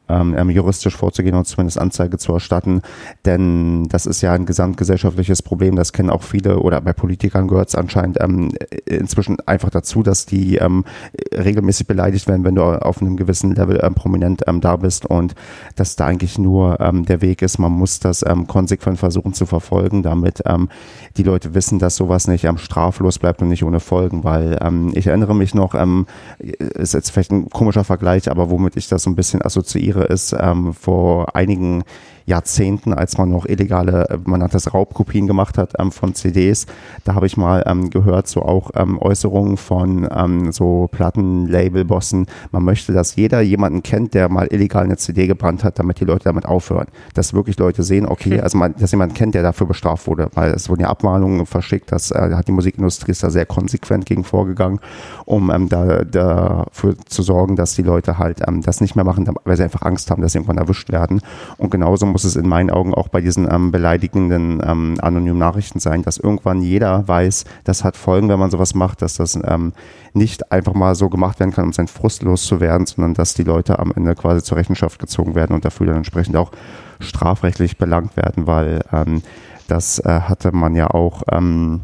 ähm, ähm, juristisch vorzugehen und zumindest Anzeige zu erstatten. Denn das ist ja ein gesamtgesellschaftliches Problem. Das kennen auch viele oder bei Politikern gehört es anscheinend ähm, inzwischen einfach dazu, dass die ähm, regelmäßig beleidigt werden, wenn du auf einem gewissen Level ähm, prominent ähm, da bist und dass da eigentlich nur ähm, der Weg ist. Man muss das ähm, konsequent versuchen zu verfolgen, damit ähm, die Leute wissen, dass sowas nicht ähm, straflos bleibt und nicht ohne Folgen, weil ähm, ich erinnere mich noch, ähm, ist jetzt vielleicht ein komischer Vergleich, aber womit ich das so ein bisschen assoziiere, assoziiere, ist ähm, vor einigen Jahrzehnten, als man noch illegale, äh, man hat das Raubkopien gemacht hat ähm, von CDs. Da habe ich mal ähm, gehört, so auch ähm, Äußerungen von ähm, so Plattenlabel-Bossen. Man möchte, dass jeder jemanden kennt, der mal illegal eine CD gebrannt hat, damit die Leute damit aufhören. Dass wirklich Leute sehen, okay, also man, dass jemand kennt, der dafür bestraft wurde, weil es wurden ja Abmahnungen verschickt, das äh, hat die Musikindustrie ist da sehr konsequent gegen vorgegangen, um ähm, da, dafür zu sorgen, dass die Leute halt ähm, das nicht mehr machen, weil sie einfach Angst haben, dass sie irgendwann erwischt werden. Und genauso muss es in meinen Augen auch bei diesen ähm, beleidigenden ähm, anonymen Nachrichten sein, dass irgendwann jeder weiß, das hat Folgen, wenn man sowas macht, dass das ähm, nicht einfach mal so gemacht werden kann, um seinen Frust loszuwerden, sondern dass die Leute am Ende quasi zur Rechenschaft gezogen werden und dafür dann entsprechend auch strafrechtlich belangt werden, weil ähm, das äh, hatte man ja auch ähm,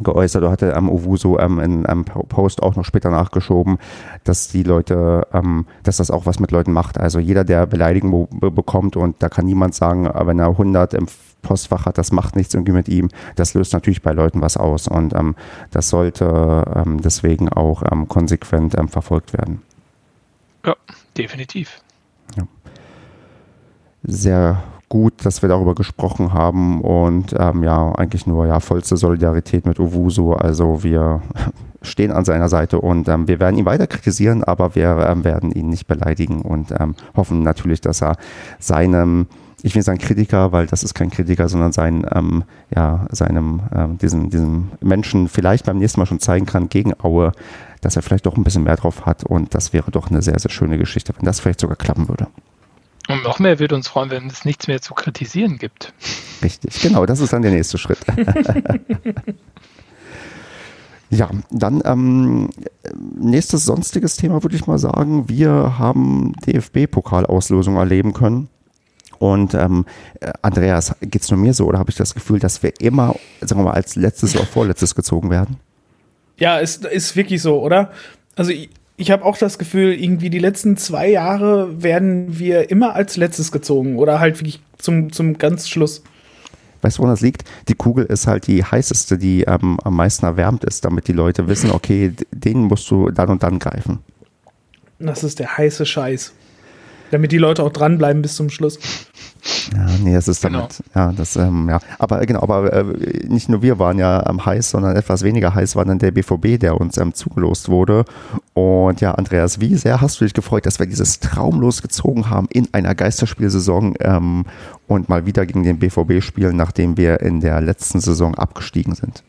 geäußert oder hatte ähm, Owusu ähm, in einem Post auch noch später nachgeschoben, dass die Leute, ähm, dass das auch was mit Leuten macht. Also jeder, der Beleidigung bekommt und da kann niemand sagen, äh, wenn er 100 im Postfach hat, das macht nichts irgendwie mit ihm. Das löst natürlich bei Leuten was aus und ähm, das sollte ähm, deswegen auch ähm, konsequent ähm, verfolgt werden. Ja, definitiv. Ja. Sehr gut, dass wir darüber gesprochen haben und ähm, ja, eigentlich nur ja vollste Solidarität mit Owusu. Also wir [laughs] stehen an seiner Seite und ähm, wir werden ihn weiter kritisieren, aber wir ähm, werden ihn nicht beleidigen und ähm, hoffen natürlich, dass er seinem ich will sagen Kritiker, weil das ist kein Kritiker, sondern sein, ähm, ja, seinem, ähm, diesem, diesem Menschen vielleicht beim nächsten Mal schon zeigen kann gegen Aue, dass er vielleicht doch ein bisschen mehr drauf hat und das wäre doch eine sehr, sehr schöne Geschichte, wenn das vielleicht sogar klappen würde. Und noch mehr würde uns freuen, wenn es nichts mehr zu kritisieren gibt. Richtig, genau, das ist dann der nächste Schritt. [laughs] ja, dann ähm, nächstes sonstiges Thema würde ich mal sagen. Wir haben DFB-Pokalauslosung erleben können. Und ähm, Andreas, geht es nur mir so oder habe ich das Gefühl, dass wir immer, sagen wir mal, als letztes oder vorletztes gezogen werden? Ja, ist, ist wirklich so, oder? Also ich habe auch das Gefühl, irgendwie die letzten zwei Jahre werden wir immer als letztes gezogen oder halt wirklich zum, zum ganz Schluss. Weißt du, woran das liegt? Die Kugel ist halt die heißeste, die ähm, am meisten erwärmt ist, damit die Leute wissen, okay, den musst du dann und dann greifen. Das ist der heiße Scheiß. Damit die Leute auch dranbleiben bis zum Schluss. Ja, nee, es ist damit, genau. ja, das, ähm, ja, aber genau, aber äh, nicht nur wir waren ja ähm, heiß, sondern etwas weniger heiß war dann der BVB, der uns ähm, zugelost wurde. Und ja, Andreas, wie sehr hast du dich gefreut, dass wir dieses traumlos gezogen haben in einer Geisterspielsaison ähm, und mal wieder gegen den BVB spielen, nachdem wir in der letzten Saison abgestiegen sind?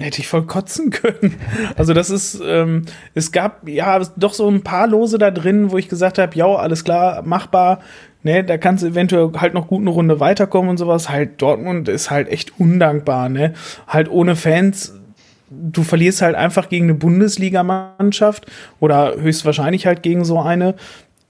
Hätte ich voll kotzen können. Also das ist, ähm, es gab ja doch so ein paar Lose da drin, wo ich gesagt habe, ja, alles klar, machbar. Ne, da kannst du eventuell halt noch gut eine Runde weiterkommen und sowas. Halt Dortmund ist halt echt undankbar, ne? Halt ohne Fans, du verlierst halt einfach gegen eine Bundesligamannschaft oder höchstwahrscheinlich halt gegen so eine.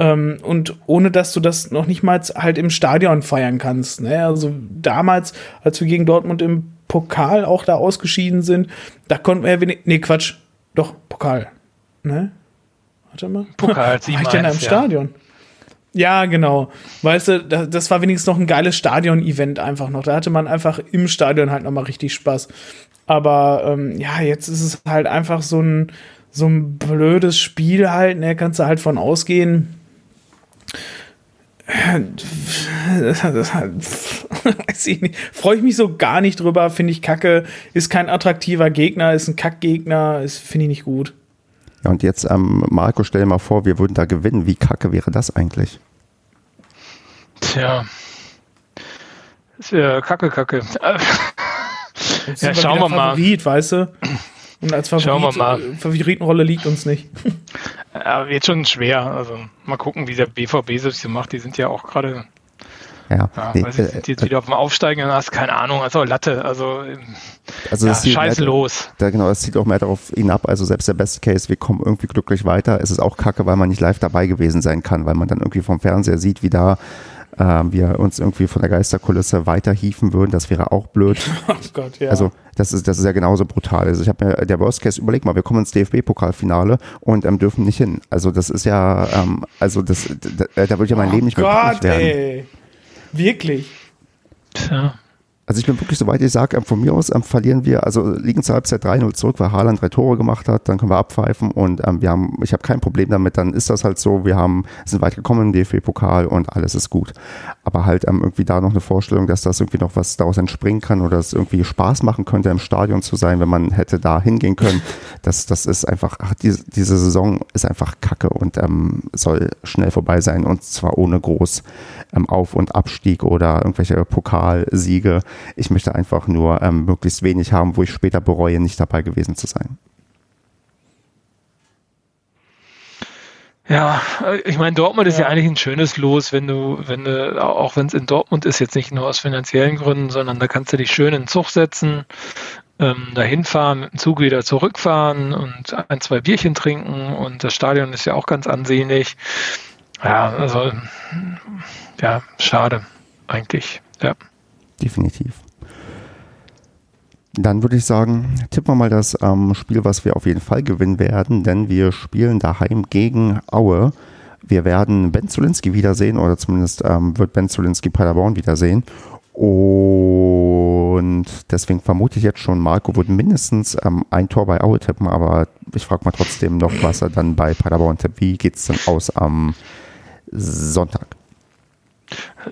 Ähm, und ohne dass du das noch nicht mal halt im Stadion feiern kannst. Ne? Also damals, als wir gegen Dortmund im Pokal auch da ausgeschieden sind, da konnten wir ja wenig. Nee, Quatsch. Doch, Pokal. Ne? Warte mal. Pokal, [laughs] War ich denn da im ja. Stadion? Ja, genau. Weißt du, das war wenigstens noch ein geiles Stadion-Event einfach noch. Da hatte man einfach im Stadion halt nochmal richtig Spaß. Aber ähm, ja, jetzt ist es halt einfach so ein, so ein blödes Spiel halt. Ne, kannst du halt von ausgehen weiß ich nicht. Freue ich mich so gar nicht drüber, finde ich kacke. Ist kein attraktiver Gegner, ist ein Kackgegner, finde ich nicht gut. Ja, und jetzt, ähm, Marco, stell dir mal vor, wir würden da gewinnen. Wie kacke wäre das eigentlich? Tja. Ist ja kacke, kacke. ja, schauen wir mal. Favorit, weißt du? Und als Favorit, Favoritenrolle liegt uns nicht. [laughs] Ja, wird schon schwer. Also mal gucken, wie der BVB sich so macht. Die sind ja auch gerade. Ja, ja nee, weiß ich, sind jetzt äh, wieder auf dem Aufsteigen und hast keine Ahnung, also Latte, also, also ja, scheiße los. Da, genau, es zieht auch mehr darauf hinab, also selbst der Best Case, wir kommen irgendwie glücklich weiter. Es ist auch kacke, weil man nicht live dabei gewesen sein kann, weil man dann irgendwie vom Fernseher sieht, wie da äh, wir uns irgendwie von der Geisterkulisse weiterhieven würden. Das wäre auch blöd. [laughs] Oh Gott, ja. Also das ist, das ist ja genauso brutal. Also ich habe mir der Worst Case, überleg mal, wir kommen ins DFB-Pokalfinale und ähm, dürfen nicht hin. Also das ist ja, ähm, also das, da, da würde ja mein oh Leben nicht mehr Gott, werden. Ey. Wirklich. Tja. Also ich bin wirklich so weit, ich sage, von mir aus ähm, verlieren wir, also liegen zur Halbzeit 3-0 zurück, weil Haaland drei Tore gemacht hat, dann können wir abpfeifen und ähm, wir haben, ich habe kein Problem damit, dann ist das halt so, wir haben, sind weit gekommen im DFB-Pokal und alles ist gut. Aber halt ähm, irgendwie da noch eine Vorstellung, dass das irgendwie noch was daraus entspringen kann oder es irgendwie Spaß machen könnte, im Stadion zu sein, wenn man hätte da hingehen können, [laughs] das, das ist einfach, ach, diese, diese Saison ist einfach kacke und ähm, soll schnell vorbei sein und zwar ohne groß ähm, Auf- und Abstieg oder irgendwelche Pokalsiege ich möchte einfach nur ähm, möglichst wenig haben, wo ich später bereue, nicht dabei gewesen zu sein. Ja, ich meine, Dortmund ist ja. ja eigentlich ein schönes Los, wenn du, wenn du, auch wenn es in Dortmund ist, jetzt nicht nur aus finanziellen Gründen, sondern da kannst du dich schön in den Zug setzen, ähm, dahin fahren, mit dem Zug wieder zurückfahren und ein, zwei Bierchen trinken und das Stadion ist ja auch ganz ansehnlich. Ja, also, ja, schade, eigentlich, ja definitiv. Dann würde ich sagen, tippen wir mal das ähm, Spiel, was wir auf jeden Fall gewinnen werden, denn wir spielen daheim gegen Aue. Wir werden Ben Zulinski wiedersehen oder zumindest ähm, wird Ben Zulinski Paderborn wiedersehen. Und deswegen vermute ich jetzt schon, Marco wird mindestens ähm, ein Tor bei Aue tippen, aber ich frage mal trotzdem noch, was er dann bei Paderborn tippt. Wie geht es denn aus am Sonntag?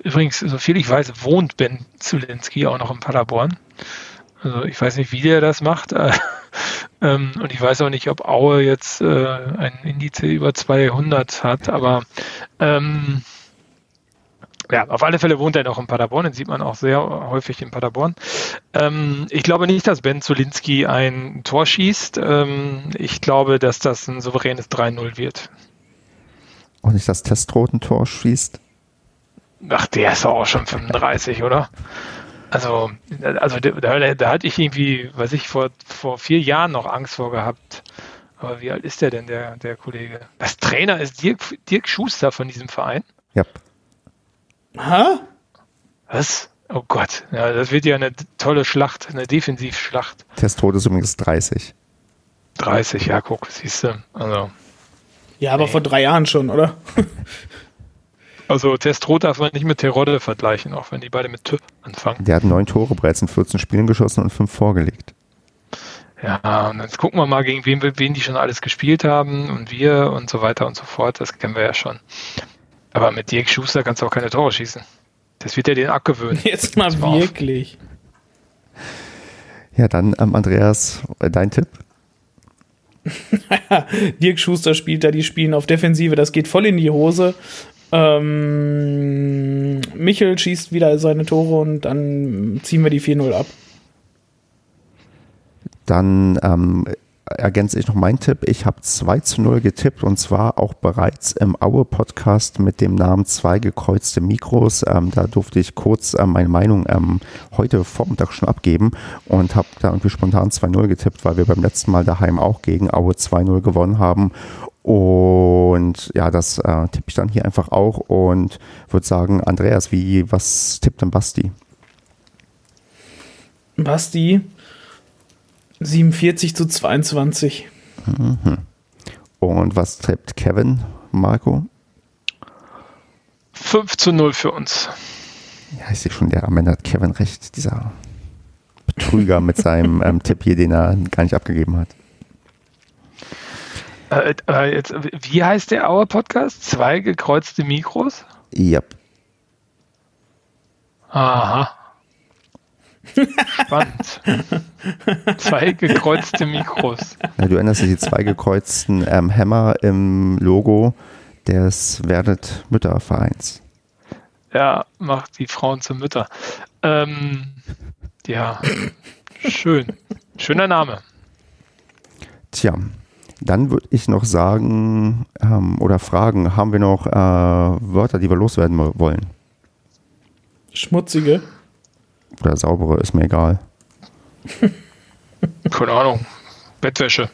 Übrigens, soviel ich weiß, wohnt Ben Zulinski auch noch in Paderborn. Also ich weiß nicht, wie der das macht. [laughs] ähm, und ich weiß auch nicht, ob Aue jetzt äh, ein Indiz über 200 hat. Aber ähm, ja, auf alle Fälle wohnt er noch in Paderborn. Den sieht man auch sehr häufig in Paderborn. Ähm, ich glaube nicht, dass Ben Zulinski ein Tor schießt. Ähm, ich glaube, dass das ein souveränes 3-0 wird. Und nicht das Testroten-Tor schießt? Ach, der ist auch schon 35, oder? Also, also da, da hatte ich irgendwie, weiß ich, vor, vor vier Jahren noch Angst vor gehabt. Aber wie alt ist der denn, der, der Kollege? Das Trainer ist Dirk, Dirk Schuster von diesem Verein. Ja. Hä? Was? Oh Gott, ja, das wird ja eine tolle Schlacht, eine Defensivschlacht. Testod ist übrigens 30. 30, ja, guck, siehst du. Also. Ja, aber nee. vor drei Jahren schon, oder? [laughs] Also Testrot darf man nicht mit Terodde vergleichen, auch wenn die beide mit T anfangen. Der hat neun Tore bereits in 14 Spielen geschossen und fünf vorgelegt. Ja, und jetzt gucken wir mal, gegen wen, wen die schon alles gespielt haben und wir und so weiter und so fort. Das kennen wir ja schon. Aber mit Dirk Schuster kannst du auch keine Tore schießen. Das wird ja den abgewöhnen. Jetzt mal wirklich. Ja, dann ähm, Andreas, äh, dein Tipp? Dirk Schuster spielt da, die spielen auf Defensive, das geht voll in die Hose. Ähm, Michel schießt wieder seine Tore und dann ziehen wir die 4-0 ab. Dann ähm, ergänze ich noch meinen Tipp. Ich habe 2 zu 0 getippt und zwar auch bereits im Aue-Podcast mit dem Namen zwei gekreuzte Mikros. Ähm, da durfte ich kurz äh, meine Meinung ähm, heute Vormittag schon abgeben und habe da irgendwie spontan 2-0 getippt, weil wir beim letzten Mal daheim auch gegen Aue 2-0 gewonnen haben und ja, das äh, tippe ich dann hier einfach auch und würde sagen, Andreas, wie, was tippt denn Basti? Basti 47 zu 22. Mhm. Und was tippt Kevin, Marco? 5 zu 0 für uns. Ja, ich sehe schon, der am Ende hat Kevin recht, dieser Betrüger mit seinem [laughs] ähm, Tipp hier, den er gar nicht abgegeben hat. Äh, äh, jetzt, wie heißt der Auer Podcast? Zwei gekreuzte Mikros? Yep. Aha. Spannend. [laughs] zwei gekreuzte Mikros. Ja, du erinnerst dich die zwei gekreuzten ähm, Hämmer im Logo des Werdet Müttervereins. Ja, macht die Frauen zu Mütter. Ähm, ja, schön. Schöner Name. Tja, dann würde ich noch sagen ähm, oder fragen, haben wir noch äh, Wörter, die wir loswerden wollen? Schmutzige? Oder saubere, ist mir egal. [laughs] Keine Ahnung. Bettwäsche.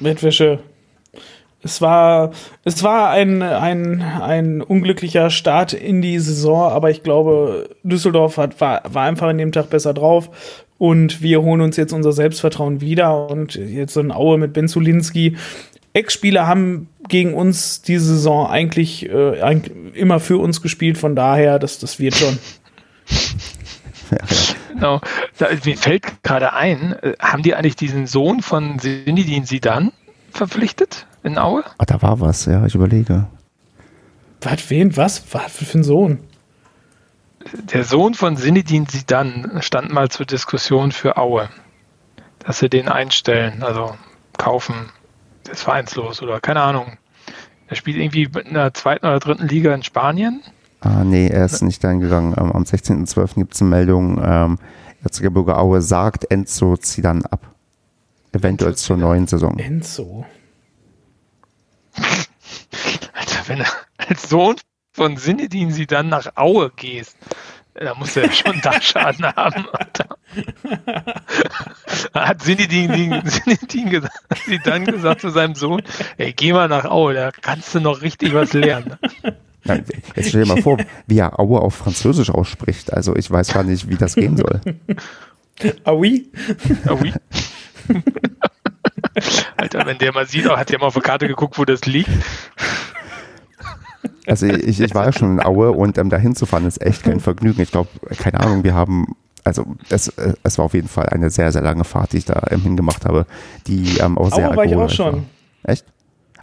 Bettwäsche. Es war, es war ein, ein, ein unglücklicher Start in die Saison, aber ich glaube, Düsseldorf hat, war, war einfach an dem Tag besser drauf. Und wir holen uns jetzt unser Selbstvertrauen wieder. Und jetzt so ein Aue mit Ben Zulinski. Ex-Spieler haben gegen uns diese Saison eigentlich, äh, immer für uns gespielt. Von daher, das, das wird schon. [laughs] genau. Da, mir fällt gerade ein, äh, haben die eigentlich diesen Sohn von Sinidin Sidan verpflichtet in Aue? Ah, da war was, ja, ich überlege. Was, wen, was? Was für ein Sohn? Der Sohn von Sinidin Sidan stand mal zur Diskussion für Aue, dass sie den einstellen, also kaufen, ist vereinslos oder keine Ahnung. Er spielt irgendwie in der zweiten oder dritten Liga in Spanien. Ah, nee, er ist nicht eingegangen. Ähm, am 16.12. gibt es eine Meldung, ähm, Erzgebirge Aue sagt, Enzo zieht dann ab. Eventuell zur neuen Saison. Enzo. Alter, wenn du als Sohn von Sinedin sie dann nach Aue gehst, da muss er schon Dachschaden [laughs] haben. Alter. Hat Sinedin, Sinedin gesagt, sie dann gesagt zu seinem Sohn, ey, geh mal nach Aue, da kannst du noch richtig was lernen. Nein, jetzt stell dir mal vor, wie er Aue auf Französisch ausspricht. Also ich weiß gar nicht, wie das gehen soll. Ah oui? Ah oui? [laughs] Alter, wenn der mal sieht, oh, hat der mal auf der Karte geguckt, wo das liegt. Also ich, ich war ja schon in Aue und ähm, dahin zu fahren ist echt kein Vergnügen. Ich glaube, keine Ahnung, wir haben, also es, äh, es war auf jeden Fall eine sehr, sehr lange Fahrt, die ich da ähm, hingemacht habe, die ähm, auch sehr Aue war ich auch schon. War. Echt?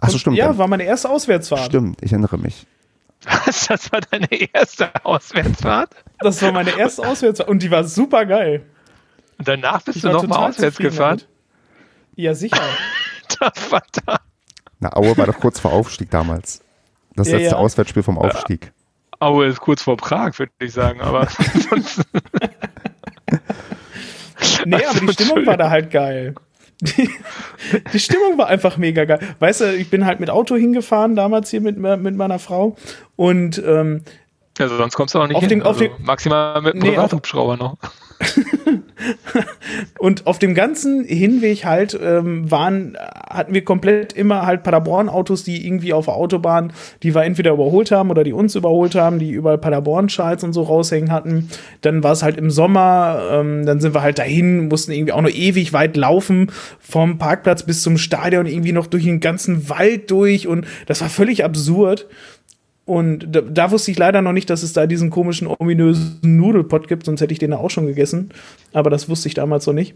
Achso, stimmt. Ja, dann- war meine erste Auswärtsfahrt. Stimmt, ich erinnere mich. Was, das war deine erste Auswärtsfahrt? Das war meine erste Auswärtsfahrt und die war super geil. Und danach bist Ich du war nochmal auswärts gefahren? damit. Ja, sicher. [laughs] Alter, Vater. Na, Aue war doch kurz vor Aufstieg damals. Das Ja, letzte ja. Auswärtsspiel vom Aufstieg. Aue ist kurz vor Prag, würde ich sagen, aber [laughs] sonst, Nee, aber die Stimmung war da halt geil. Die, die Stimmung war einfach mega geil. Weißt du, ich bin halt mit Auto hingefahren, damals hier mit, mit meiner Frau. Und ähm, also sonst kommst du auch nicht Auf hin. den- auf also den- maximal mit einem Nee, Privathubschrauber noch. [laughs] Und auf dem ganzen Hinweg halt ähm, waren, hatten wir komplett immer halt Paderborn-Autos, die irgendwie auf der Autobahn, die wir entweder überholt haben oder die uns überholt haben, die überall Paderborn-Schals und so raushängen hatten. Dann war es halt im Sommer, ähm, dann sind wir halt dahin, mussten irgendwie auch noch ewig weit laufen, vom Parkplatz bis zum Stadion, irgendwie noch durch den ganzen Wald durch und das war völlig absurd. Und da, da wusste ich leider noch nicht, dass es da diesen komischen, ominösen Nudelpott gibt, sonst hätte ich den da auch schon gegessen. Aber das wusste ich damals noch nicht.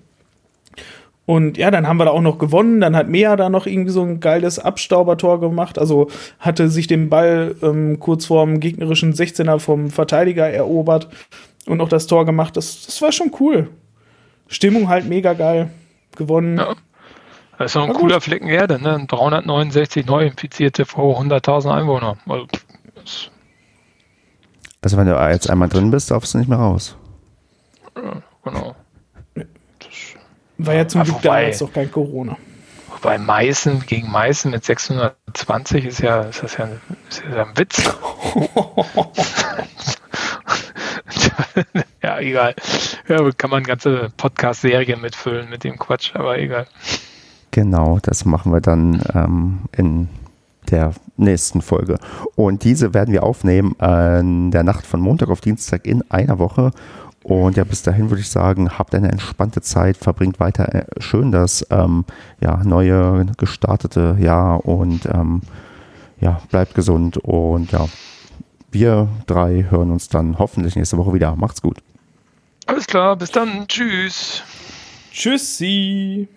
Und ja, dann haben wir da auch noch gewonnen. Dann hat Mea da noch irgendwie so ein geiles Abstaubertor gemacht. Also hatte sich den Ball ähm, kurz vorm gegnerischen 16er vom Verteidiger erobert und auch das Tor gemacht. Das, das war schon cool. Stimmung halt mega geil. Gewonnen. Ja. Das ist so ein gut. cooler Flecken Erde, ne? 369 Neuinfizierte vor 100.000 Einwohner. Also, das, Also wenn du jetzt einmal drin bist, darfst du nicht mehr raus. genau. War ja zum Ja, Glück wobei- damals doch kein Corona. Wobei Meißen gegen Meißen mit 620 ist ja, ist das ja, ein- ist ja ein Witz. [laughs] ja, egal. Ja, kann man eine ganze Podcast-Serie mitfüllen mit dem Quatsch, aber egal. Genau, das machen wir dann ähm, in der nächsten Folge. Und diese werden wir aufnehmen in der Nacht von Montag auf Dienstag in einer Woche. Und ja, bis dahin würde ich sagen, habt eine entspannte Zeit, verbringt weiter äh, schön das ähm, ja, neue gestartete Jahr und ähm, ja, bleibt gesund. Und ja, wir drei hören uns dann hoffentlich nächste Woche wieder. Macht's gut. Alles klar, bis dann. Tschüss. Tschüssi.